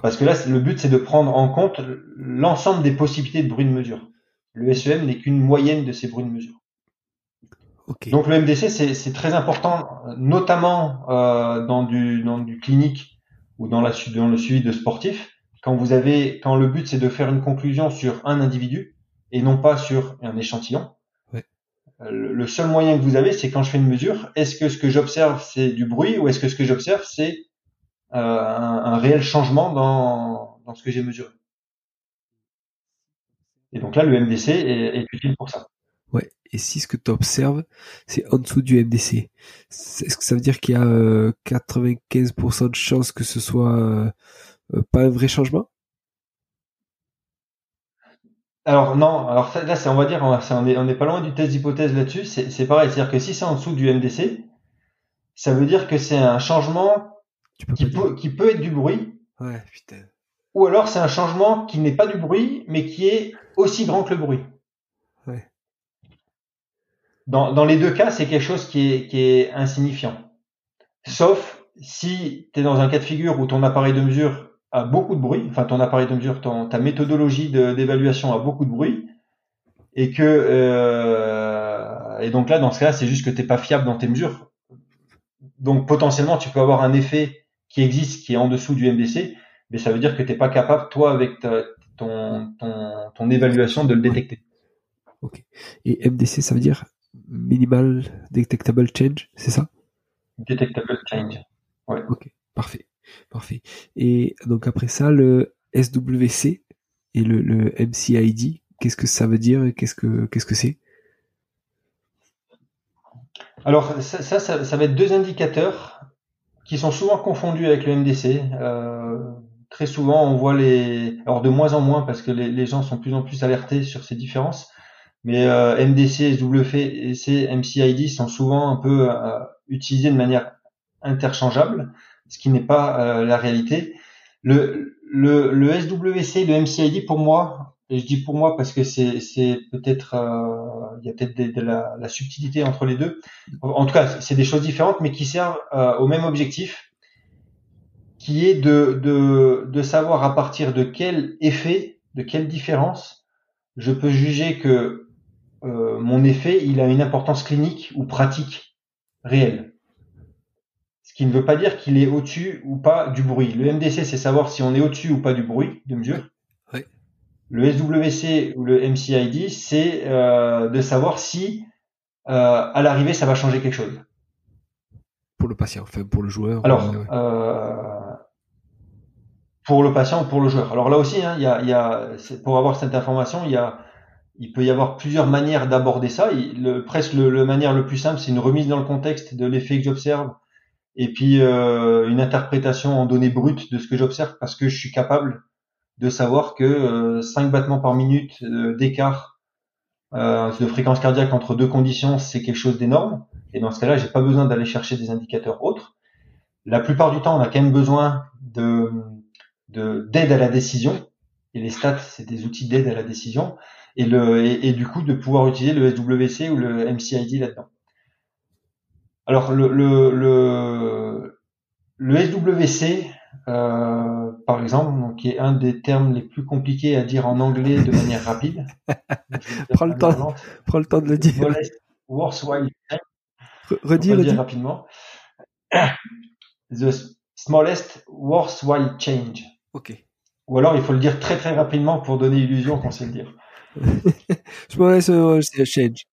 Parce que là, le but, c'est de prendre en compte l'ensemble des possibilités de bruit de mesure. Le SEM n'est qu'une moyenne de ces bruits de mesure. Donc le MDC, c'est très important, notamment euh, dans, du, dans du clinique ou dans, la, dans le suivi de sportifs. Quand vous avez, quand le but c'est de faire une conclusion sur un individu et non pas sur un échantillon. Euh, le seul moyen que vous avez, c'est quand je fais une mesure, est-ce que ce que j'observe c'est du bruit ou est-ce que ce que j'observe c'est euh, un, réel changement dans, dans ce que j'ai mesuré? Et donc là, le MDC est, est utile pour ça. Ouais. Et si ce que tu observes, c'est en dessous du MDC, est-ce que ça veut dire qu'il y a 95% euh, de chances que ce soit euh, pas un vrai changement? Alors non, alors là, c'est, on va dire, on n'est on pas loin du test d'hypothèse là-dessus. C'est, c'est pareil, c'est-à-dire que si c'est en dessous du MDC, ça veut dire que c'est un changement qui, peut, qui peut être du bruit. Ouais, putain. Ou alors c'est un changement qui n'est pas du bruit, mais qui est aussi grand que le bruit. Ouais. Dans, dans les deux cas, c'est quelque chose qui est, qui est insignifiant. Sauf si tu es dans un cas de figure où ton appareil de mesure a beaucoup de bruit, enfin ton appareil de mesure, ton, ta méthodologie d'évaluation a beaucoup de bruit, et que euh, et donc là dans ce cas, c'est juste que t'es pas fiable dans tes mesures. Donc potentiellement, tu peux avoir un effet qui existe, qui est en dessous du MDC, mais ça veut dire que tu n'es pas capable, toi, avec ton, ton, ton, évaluation, de le détecter. Ok. Et MDC, ça veut dire Minimal Detectable Change, c'est ça? Detectable Change, ouais. Ok, parfait. Parfait. Et donc après ça, le SWC et le, MCID, qu'est-ce que ça veut dire Qu'est-ce que qu'est-ce que c'est? Alors ça, ça, va être deux indicateurs qui sont souvent confondus avec le MDC. Euh, très souvent, on voit les, alors de moins en moins parce que les, les gens sont de plus en plus alertés sur ces différences. Mais euh, MDC, SWC, MCID sont souvent un peu euh, utilisés de manière interchangeable, ce qui n'est pas euh, la réalité. Le, le, le SWC, le MCID, pour moi, et je dis pour moi parce que c'est, c'est peut-être, euh, il y a peut-être de, la, la, subtilité entre les deux. En tout cas, c'est des choses différentes, mais qui servent euh, au même objectif, qui est de, de, de savoir à partir de quel effet, de quelle différence, je peux juger que euh, mon effet, il a une importance clinique ou pratique réelle. Qui ne veut pas dire qu'il est au-dessus ou pas du bruit. Le MDC, c'est savoir si on est au-dessus ou pas du bruit de mesure. Le SWC ou le MCID, c'est euh, de savoir si euh, à l'arrivée ça va changer quelque chose. Pour le patient, enfin pour le joueur. Alors, euh, pour le patient ou pour le joueur. Alors là aussi, hein, il y a, y a, pour avoir cette information, il y a, il peut y avoir plusieurs manières d'aborder ça. le, presque le, manière le plus simple, c'est une remise dans le contexte de l'effet que j'observe et puis euh, une interprétation en données brutes de ce que j'observe parce que je suis capable de savoir que 5 euh, battements par minute euh, d'écart euh, de fréquence cardiaque entre deux conditions, c'est quelque chose d'énorme. Et dans ce cas-là, j'ai pas besoin d'aller chercher des indicateurs autres. La plupart du temps, on a quand même besoin de d'aide à la décision. Et les stats, c'est des outils d'aide à la décision. Et, le, et, du coup, de pouvoir utiliser le SWC ou le MCID là-dedans. Alors, le, le, le, le SWC, euh, par exemple, donc, qui est un des termes les plus compliqués à dire en anglais de manière rapide. (laughs) prends, le temps, prends le temps de le dire. Worthwhile Redire, redire rapidement. (coughs) The smallest worthwhile change. Ok. Ou alors il faut le dire très très rapidement pour donner illusion qu'on sait le dire. (laughs) smallest worthwhile change.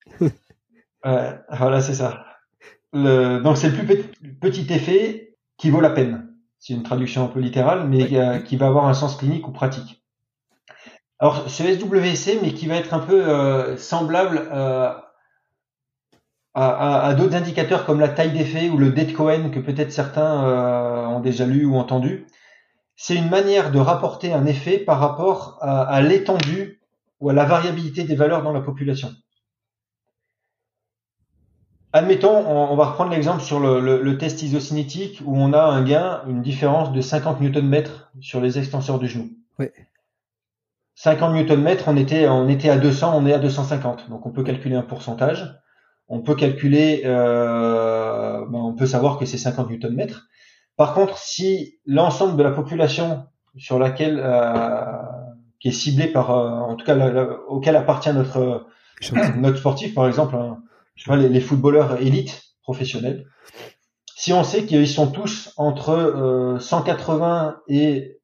voilà, c'est ça. Le, donc c'est le plus petit effet qui vaut la peine c'est une traduction un peu littérale, mais qui va avoir un sens clinique ou pratique. Alors, ce SWC, mais qui va être un peu euh, semblable euh, à, d'autres indicateurs comme la taille d'effet ou le dead Cohen que peut-être certains euh, ont déjà lu ou entendu. C'est une manière de rapporter un effet par rapport à, l'étendue ou à la variabilité des valeurs dans la population. Admettons, on, va reprendre l'exemple sur le, test isocinétique où on a un gain, une différence de 50 Nm sur les extenseurs du genou. 50 Nm, on était, on était à 200, on est à 250. Donc on peut calculer un pourcentage on peut calculer, euh, ben, on peut savoir que c'est 50 Nm. Par contre, si l'ensemble de la population sur laquelle euh, qui est ciblée par, euh, en tout cas, auquel appartient notre notre sportif, par exemple, hein, je vois, les, footballeurs élites professionnels, si on sait qu'ils sont tous entre 180 et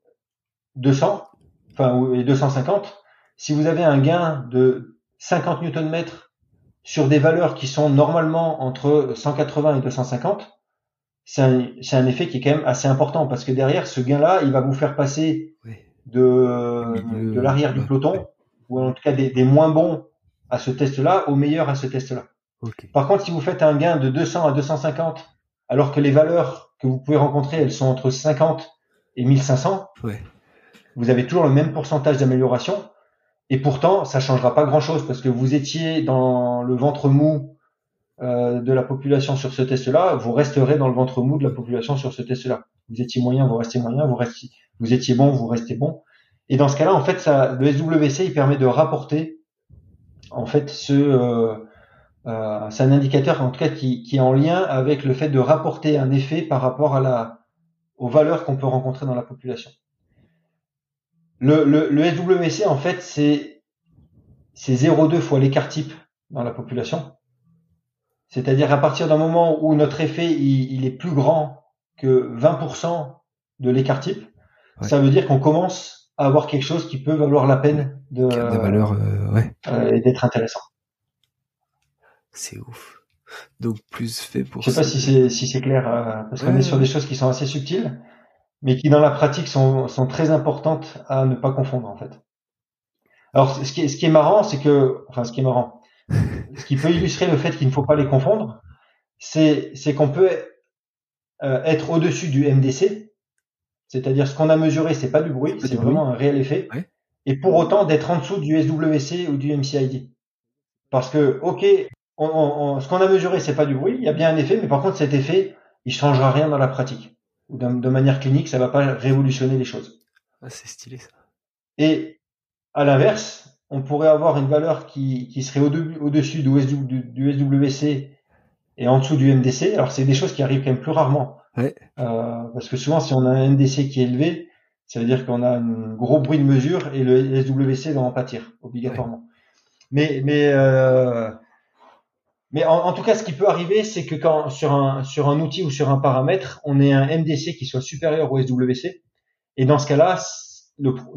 200, enfin et 250, si vous avez un gain de 50 Nm sur des valeurs qui sont normalement entre 180 et 250, c'est un, effet qui est quand même assez important parce que derrière ce gain-là, il va vous faire passer de, de l'arrière du peloton ou en tout cas des, moins bons à ce test-là au meilleur à ce test-là. Par contre, si vous faites un gain de 200 à 250, alors que les valeurs que vous pouvez rencontrer, elles sont entre 50 et 1500, vous avez toujours le même pourcentage d'amélioration. Et pourtant, ça changera pas grand-chose parce que vous étiez dans le ventre mou euh, de la population sur ce test-là, vous resterez dans le ventre mou de la population sur ce test-là. Vous étiez moyen, vous restez moyen, vous restez, vous étiez bon, vous restez bon. Et dans ce cas-là, en fait, ça, le SWC, il permet de rapporter, en fait, ce, euh, euh, c'est un indicateur, en tout cas, qui, qui est en lien avec le fait de rapporter un effet par rapport à la, aux valeurs qu'on peut rencontrer dans la population. Le, le, le SWC, en fait, c'est c'est 0,2 fois l'écart type dans la population. C'est-à-dire à partir d'un moment où notre effet il, est plus grand que 20% de l'écart type, ça veut dire qu'on commence à avoir quelque chose qui peut valoir la peine de, valeur, euh, ouais. Euh, et d'être intéressant. C'est ouf. Donc plus fait pour. Je sais pas si c'est si c'est clair euh, parce qu'on est sur des choses qui sont assez subtiles mais qui dans la pratique sont, sont très importantes à ne pas confondre en fait. Alors ce qui est, ce qui est marrant, c'est que, enfin ce qui est marrant, ce qui peut illustrer le fait qu'il ne faut pas les confondre, c'est c'est qu'on peut euh, être au-dessus du MDC, c'est-à-dire ce qu'on a mesuré, c'est pas du bruit, c'est vraiment un réel effet, et pour autant d'être en dessous du SWC ou du MCID. Parce que, ok, on, on, ce qu'on a mesuré, c'est pas du bruit, il y a bien un effet, mais par contre cet effet, il changera rien dans la pratique ou de manière clinique, ça va pas révolutionner les choses. Ah, c'est stylé ça. Et à l'inverse, on pourrait avoir une valeur qui, qui serait au-dessus du, du, SWC et en dessous du MDC. Alors c'est des choses qui arrivent quand même plus rarement. Ouais. Euh, parce que souvent, si on a un MDC qui est élevé, ça veut dire qu'on a un gros bruit de mesure et le SWC va en pâtir obligatoirement. Mais, mais euh, mais en, tout cas, ce qui peut arriver, c'est que quand sur un sur un outil ou sur un paramètre, on ait un MDC qui soit supérieur au SWC, et dans ce cas-là,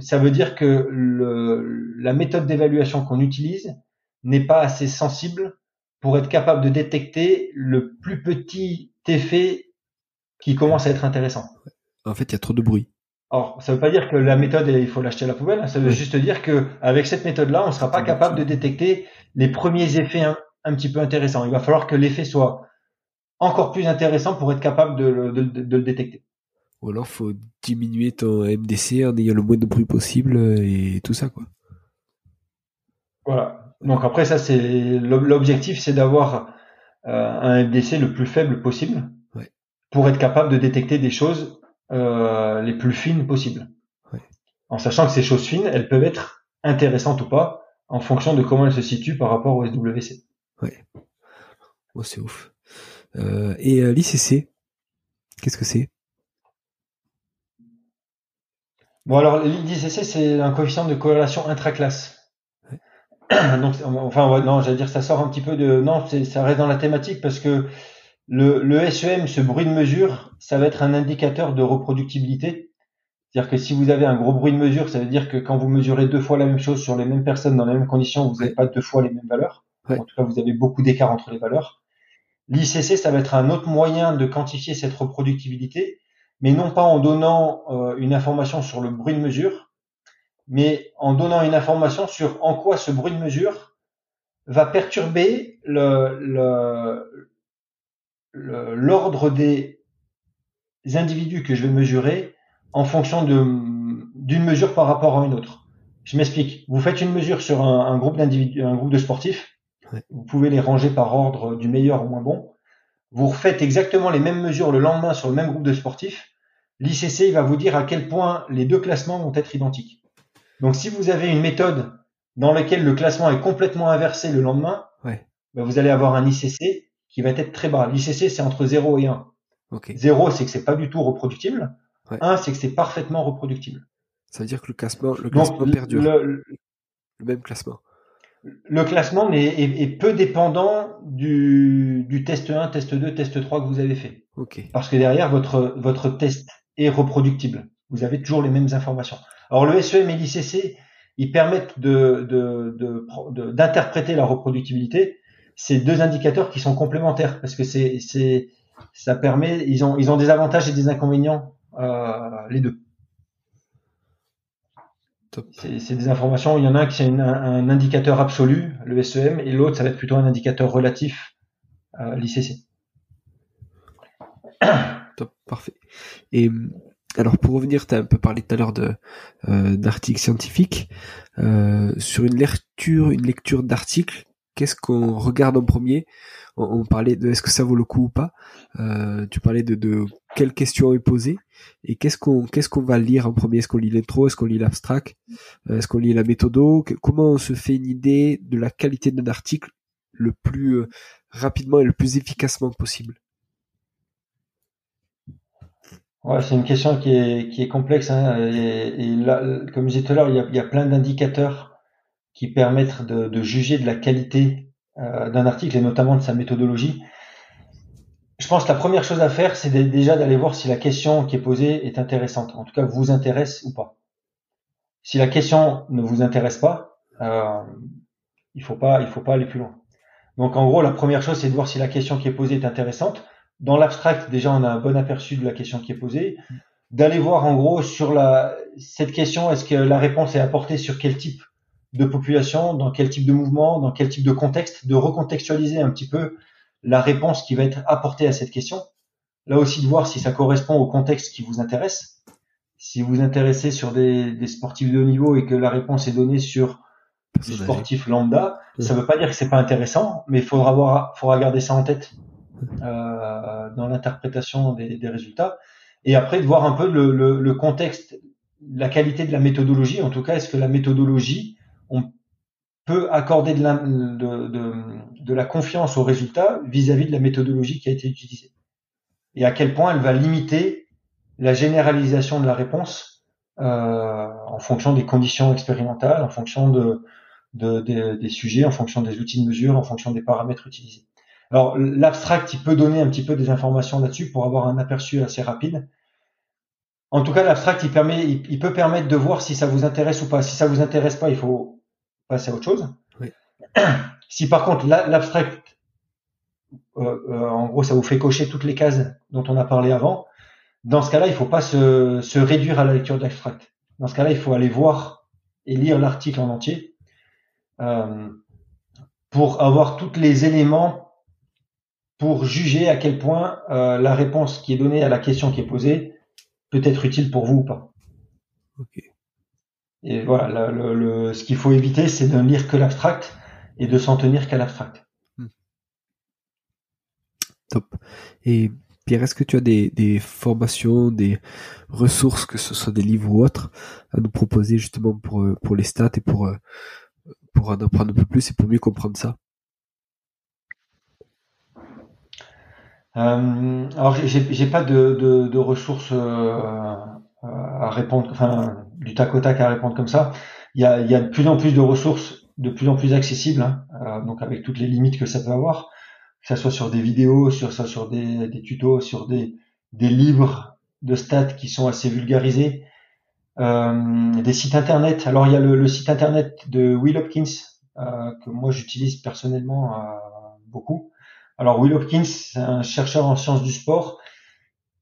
ça veut dire que le, la méthode d'évaluation qu'on utilise n'est pas assez sensible pour être capable de détecter le plus petit effet qui commence à être intéressant. En fait, il y a trop de bruit. Alors, ça veut pas dire que la méthode, il faut l'acheter à la poubelle. Ça veut juste dire que avec cette méthode-là, on sera pas capable de détecter les premiers effets un petit peu intéressant. Il va falloir que l'effet soit encore plus intéressant pour être capable de, le détecter. Ou alors faut diminuer ton MDC en ayant le moins de bruit possible et tout ça quoi. Voilà. Donc après ça c'est l'objectif c'est d'avoir euh, un MDC le plus faible possible pour être capable de détecter des choses euh, les plus fines possibles. En sachant que ces choses fines elles peuvent être intéressantes ou pas en fonction de comment elles se situent par rapport au SWC. Ouais. Oh, c'est ouf. Euh, et euh, l'ICC, qu'est-ce que c'est? Bon, alors l'ICC, c'est un coefficient de corrélation intraclasse. (clears throat) Donc, enfin, non, j'allais dire, ça sort un petit peu de. Non, ça reste dans la thématique parce que le, le SEM, ce bruit de mesure, ça va être un indicateur de reproductibilité. C'est-à-dire que si vous avez un gros bruit de mesure, ça veut dire que quand vous mesurez deux fois la même chose sur les mêmes personnes dans les mêmes conditions, vous n'avez pas deux fois les mêmes valeurs. En tout cas, vous avez beaucoup d'écart entre les valeurs. L'ICC, ça va être un autre moyen de quantifier cette reproductibilité, mais non pas en donnant euh, une information sur le bruit de mesure, mais en donnant une information sur en quoi ce bruit de mesure va perturber le, l'ordre des individus que je vais mesurer en fonction d'une mesure par rapport à une autre. Je m'explique. Vous faites une mesure sur un, groupe d'individus, un groupe de sportifs. Vous pouvez les ranger par ordre du meilleur au moins bon. Vous refaites exactement les mêmes mesures le lendemain sur le même groupe de sportifs. L'ICC va vous dire à quel point les deux classements vont être identiques. Donc, si vous avez une méthode dans laquelle le classement est complètement inversé le lendemain, ouais. ben vous allez avoir un ICC qui va être très bas. L'ICC, c'est entre 0 et 1. Okay. 0, c'est que c'est pas du tout reproductible. Ouais. 1, c'est que c'est parfaitement reproductible. Ça veut dire que le classement, le classement Donc, perdure. Le, le, même classement. Le classement est, est, est peu dépendant du, du, test 1, test 2, test 3 que vous avez fait. Okay. Parce que derrière, votre, votre test est reproductible. Vous avez toujours les mêmes informations. Alors le SEM et l'ICC, ils permettent de, d'interpréter de, de, la reproductibilité. C'est deux indicateurs qui sont complémentaires parce que c'est, c'est, ça permet, ils ont, ils ont des avantages et des inconvénients, euh, les deux. C'est des informations. Il y en a un qui est un, un, indicateur absolu, le SEM, et l'autre, ça va être plutôt un indicateur relatif, euh, l'ICC. (coughs) Top, parfait. Et alors pour revenir, tu as un peu parlé tout à l'heure euh, d'articles scientifiques. Euh, sur une lecture, une lecture d'articles, qu'est-ce qu'on regarde en premier? On, parlait de est-ce que ça vaut le coup ou pas. Euh, tu parlais de, de quelle question est posée et qu'est-ce qu'on qu'est-ce qu'on va lire en premier? Est-ce qu'on lit l'intro, est-ce qu'on lit l'abstract, est-ce qu'on lit la méthodo Comment on se fait une idée de la qualité d'un article le plus euh, rapidement et le plus efficacement possible? Ouais, c'est une question qui est, qui est complexe. Hein, et, et là, comme je disais tout à l'heure, il y a, il y a plein d'indicateurs qui permettent de, de, juger de la qualité euh, d'un article et notamment de sa méthodologie. Je pense que la première chose à faire, c'est déjà d'aller voir si la question qui est posée est intéressante. En tout cas, vous intéresse ou pas. Si la question ne vous intéresse pas, euh, il faut pas, il faut pas aller plus loin. Donc, en gros, la première chose, c'est de voir si la question qui est posée est intéressante dans l'abstract, déjà, on a un bon aperçu de la question qui est posée. D'aller voir, en gros, sur la, cette question, est-ce que la réponse est apportée sur quel type? De population, dans quel type de mouvement, dans quel type de contexte, de recontextualiser un petit peu la réponse qui va être apportée à cette question. Là aussi, de voir si ça correspond au contexte qui vous intéresse. Si vous vous intéressez sur des, des sportifs de haut niveau et que la réponse est donnée sur du sportif lambda, ça ne veut pas dire que c'est pas intéressant, mais il faudra voir, faudra garder ça en tête euh, dans l'interprétation des, des, résultats. Et après, de voir un peu le, le, le, contexte, la qualité de la méthodologie. En tout cas, est-ce que la méthodologie, peut accorder de la, de, de, de la confiance au résultat vis-à-vis -vis de la méthodologie qui a été utilisée Et à quel point elle va limiter la généralisation de la réponse euh, en fonction des conditions expérimentales, en fonction de, de, des sujets, en fonction des outils de mesure, en fonction des paramètres utilisés. Alors l'abstract, il peut donner un petit peu des informations là-dessus pour avoir un aperçu assez rapide. En tout cas, l'abstract, il permet, il, peut permettre de voir si ça vous intéresse ou pas. Si ça vous intéresse pas, il faut passer à autre chose. Oui. (clears throat) Si par contre l'abstract, euh, euh, en gros, ça vous fait cocher toutes les cases dont on a parlé avant, dans ce cas-là, il faut pas se, se réduire à la lecture de l'abstract. Dans ce cas-là, il faut aller voir et lire l'article en entier euh, pour avoir tous les éléments pour juger à quel point euh, la réponse qui est donnée à la question qui est posée peut être utile pour vous ou pas. Okay. Et voilà, le, le, ce qu'il faut éviter, c'est de ne lire que l'abstract et de s'en tenir qu'à l'abstract. Hmm. Top. Et Pierre, est-ce que tu as des, des, formations, des ressources, que ce soit des livres ou autres, à nous proposer justement pour, pour les stats et pour, pour en apprendre un peu plus et pour mieux comprendre ça? Euh, alors j'ai pas de, de, de ressources euh, à répondre, enfin du tac au tac à répondre comme ça. Il y a, il y a de plus en plus de ressources, de plus en plus accessibles, hein, euh, donc avec toutes les limites que ça peut avoir, que ça soit sur des vidéos, sur ça, sur des, des tutos, sur des, des livres de stats qui sont assez vulgarisés, euh, des sites internet. Alors il y a le, le site internet de Will Hopkins euh, que moi j'utilise personnellement euh, beaucoup alors Will Hopkins, c'est un chercheur en sciences du sport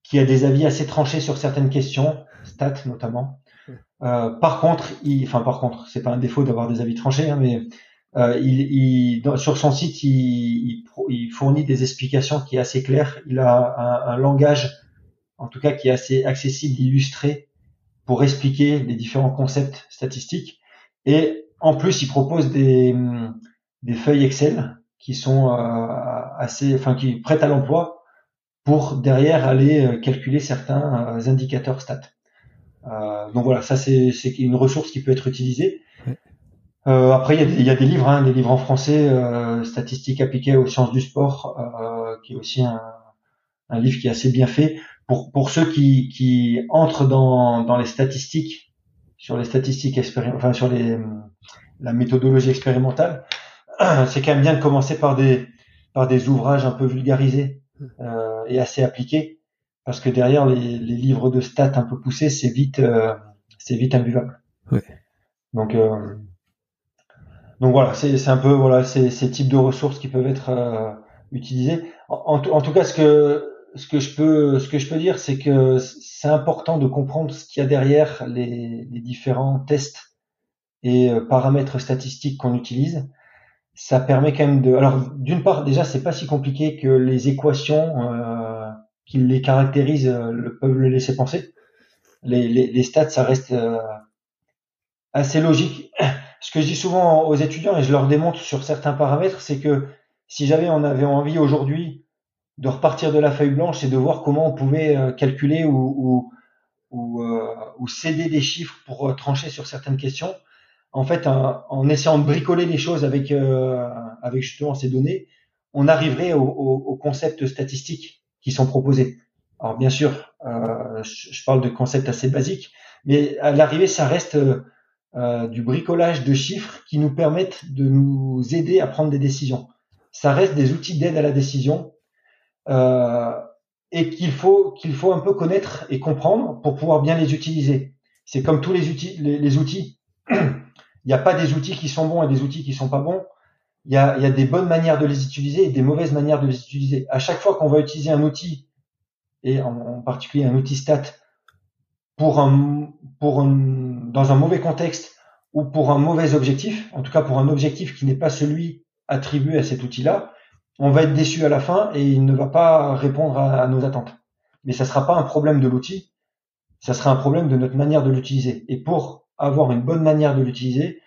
qui a des avis assez tranchés sur certaines questions, stats notamment. Euh, par contre, il, enfin par contre, c'est pas un défaut d'avoir des avis tranchés, hein, mais Euh, il, sur son site, il, fournit des explications qui est assez claires. Il a un, langage, en tout cas, qui est assez accessible, illustré, pour expliquer les différents concepts statistiques. Et en plus, il propose des, des feuilles Excel qui sont euh, assez, enfin, qui prêtent à l'emploi pour derrière aller euh, calculer certains indicateurs stats. Donc voilà, ça c'est une ressource qui peut être utilisée. Euh, après, il y, a des, y, a des, livres, hein, des livres en français, euh, statistiques appliquées aux sciences du sport, euh, qui est aussi un, un, livre qui est assez bien fait pour pour ceux qui, qui entrent dans, dans les statistiques, sur les statistiques enfin sur les la méthodologie expérimentale. (clears throat) C'est quand même bien de commencer par des par des ouvrages un peu vulgarisés euh, et assez appliqués, parce que derrière les, les livres de stats un peu poussés, c'est vite euh, c'est vite imbuvable. Ouais. Donc euh, donc voilà, c'est un peu voilà ces, ces types de ressources qui peuvent être euh, utilisées. En, en, tout cas, ce que ce que je peux ce que je peux dire, c'est que c'est important de comprendre ce qu'il y a derrière les, les différents tests et euh, paramètres statistiques qu'on utilise. Ça permet quand même de. Alors d'une part, déjà, c'est pas si compliqué que les équations euh, qui les caractérisent euh, le, peuvent le laisser penser. Les, les, les stats, ça reste assez logique. (clears throat) Ce que je dis souvent aux étudiants et je leur démontre sur certains paramètres, c'est que si jamais on avait envie aujourd'hui de repartir de la feuille blanche et de voir comment on pouvait euh, calculer ou, ou, euh, ou, céder des chiffres pour euh, trancher sur certaines questions, en fait, en essayant de bricoler les choses avec, avec justement ces données, on arriverait aux au, concepts statistiques qui sont proposés. Alors bien sûr, je parle de concepts assez basiques, mais à l'arrivée, ça reste euh, du bricolage de chiffres qui nous permettent de nous aider à prendre des décisions. Ça reste des outils d'aide à la décision euh, et qu'il faut qu'il faut un peu connaître et comprendre pour pouvoir bien les utiliser. C'est comme tous les outils. Les, outils. (clears throat) il n'y a pas des outils qui sont bons et des outils qui sont pas bons. Il y a, y a des bonnes manières de les utiliser et des mauvaises manières de les utiliser. À chaque fois qu'on va utiliser un outil et en, particulier un outil stat pour un, pour dans un mauvais contexte ou pour un mauvais objectif, en tout cas pour un objectif qui n'est pas celui attribué à cet outil-là, on va être déçu à la fin et il ne va pas répondre à, nos attentes. Mais ça sera pas un problème de l'outil, ça sera un problème de notre manière de l'utiliser. Et pour avoir une bonne manière de l'utiliser,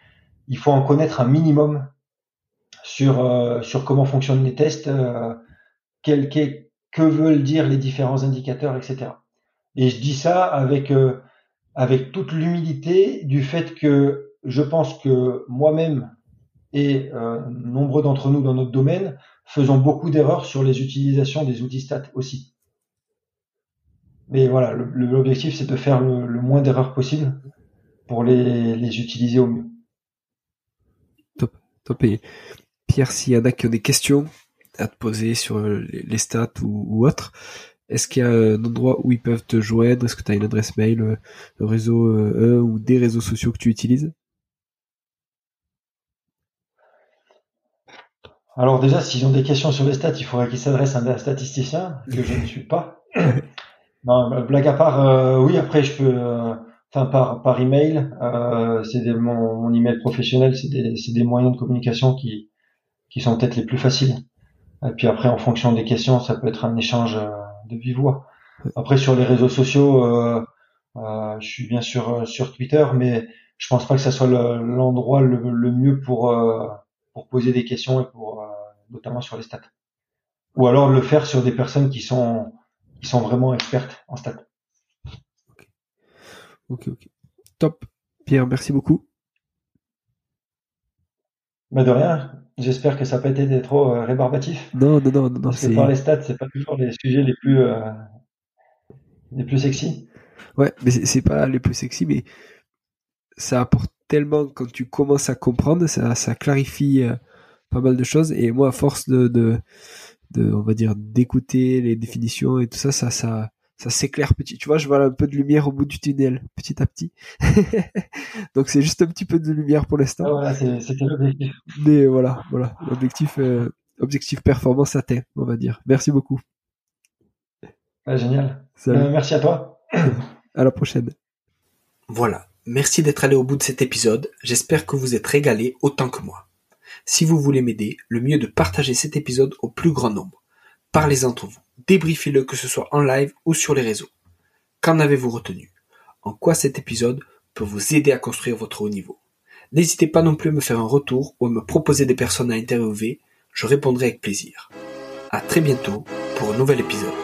il faut en connaître un minimum sur euh, sur comment fonctionnent les tests, euh, quel, que veulent dire les différents indicateurs, etc. Et je dis ça avec euh, avec toute l'humilité du fait que je pense que moi-même et euh, nombreux d'entre nous dans notre domaine faisons beaucoup d'erreurs sur les utilisations des outils stats aussi. Mais voilà, l'objectif c'est de faire le, moins d'erreurs possible pour les, les utiliser au mieux. Top, top. Et Pierre, s'il y en a qui ont des questions à te poser sur les, stats ou, ou autres, est-ce qu'il y a un endroit où ils peuvent te joindre? Est-ce que tu as une adresse mail, euh, un réseau, euh, ou des réseaux sociaux que tu utilises? Alors déjà, s'ils ont des questions sur les stats, il faudrait qu'ils s'adressent à un statisticien, que je ne suis pas. (laughs) non, blague à part, euh, oui, après je peux, enfin par par email, c'est mon, mon email professionnel, c'est des, des moyens de communication qui qui sont peut-être les plus faciles. Et puis après, en fonction des questions, ça peut être un échange de vive voix. Après sur les réseaux sociaux, euh, euh, je suis bien sûr euh, sur Twitter, mais je pense pas que ça soit l'endroit le, mieux pour pour poser des questions et pour notamment sur les stats. Ou alors le faire sur des personnes qui sont qui sont vraiment expertes en stats. Ok, ok. Top. Pierre, merci beaucoup. Bah de rien. J'espère que ça n'a pas été trop euh, rébarbatif. Non, non, non, non. Parce que par les stats, c'est pas toujours les sujets les plus euh, les plus sexy. Ouais, mais c'est pas les plus sexy, mais ça apporte tellement quand tu commences à comprendre, ça, ça clarifie euh, pas mal de choses. Et moi, à force de, de, de on va dire, d'écouter les définitions et tout ça, ça, ça, ça s'éclaire petit. Tu vois, je vois un peu de lumière au bout du tunnel, petit à petit. (laughs) Donc c'est juste un petit peu de lumière pour l'instant. voilà, c'était l'objectif. Mais voilà, voilà, l'objectif, euh, objectif performance atteint, on va dire. Merci beaucoup. génial. Euh, merci à toi. (clears throat) à la prochaine. Voilà. Merci d'être allé au bout de cet épisode. J'espère que vous êtes régalé autant que moi. Si vous voulez m'aider, le mieux est de partager cet épisode au plus grand nombre. Parlez entre vous, débriefez-le que ce soit en live ou sur les réseaux. Qu'en avez-vous retenu? En quoi cet épisode peut vous aider à construire votre haut niveau? N'hésitez pas non plus à me faire un retour ou à me proposer des personnes à interviewer, je répondrai avec plaisir. À très bientôt pour un nouvel épisode.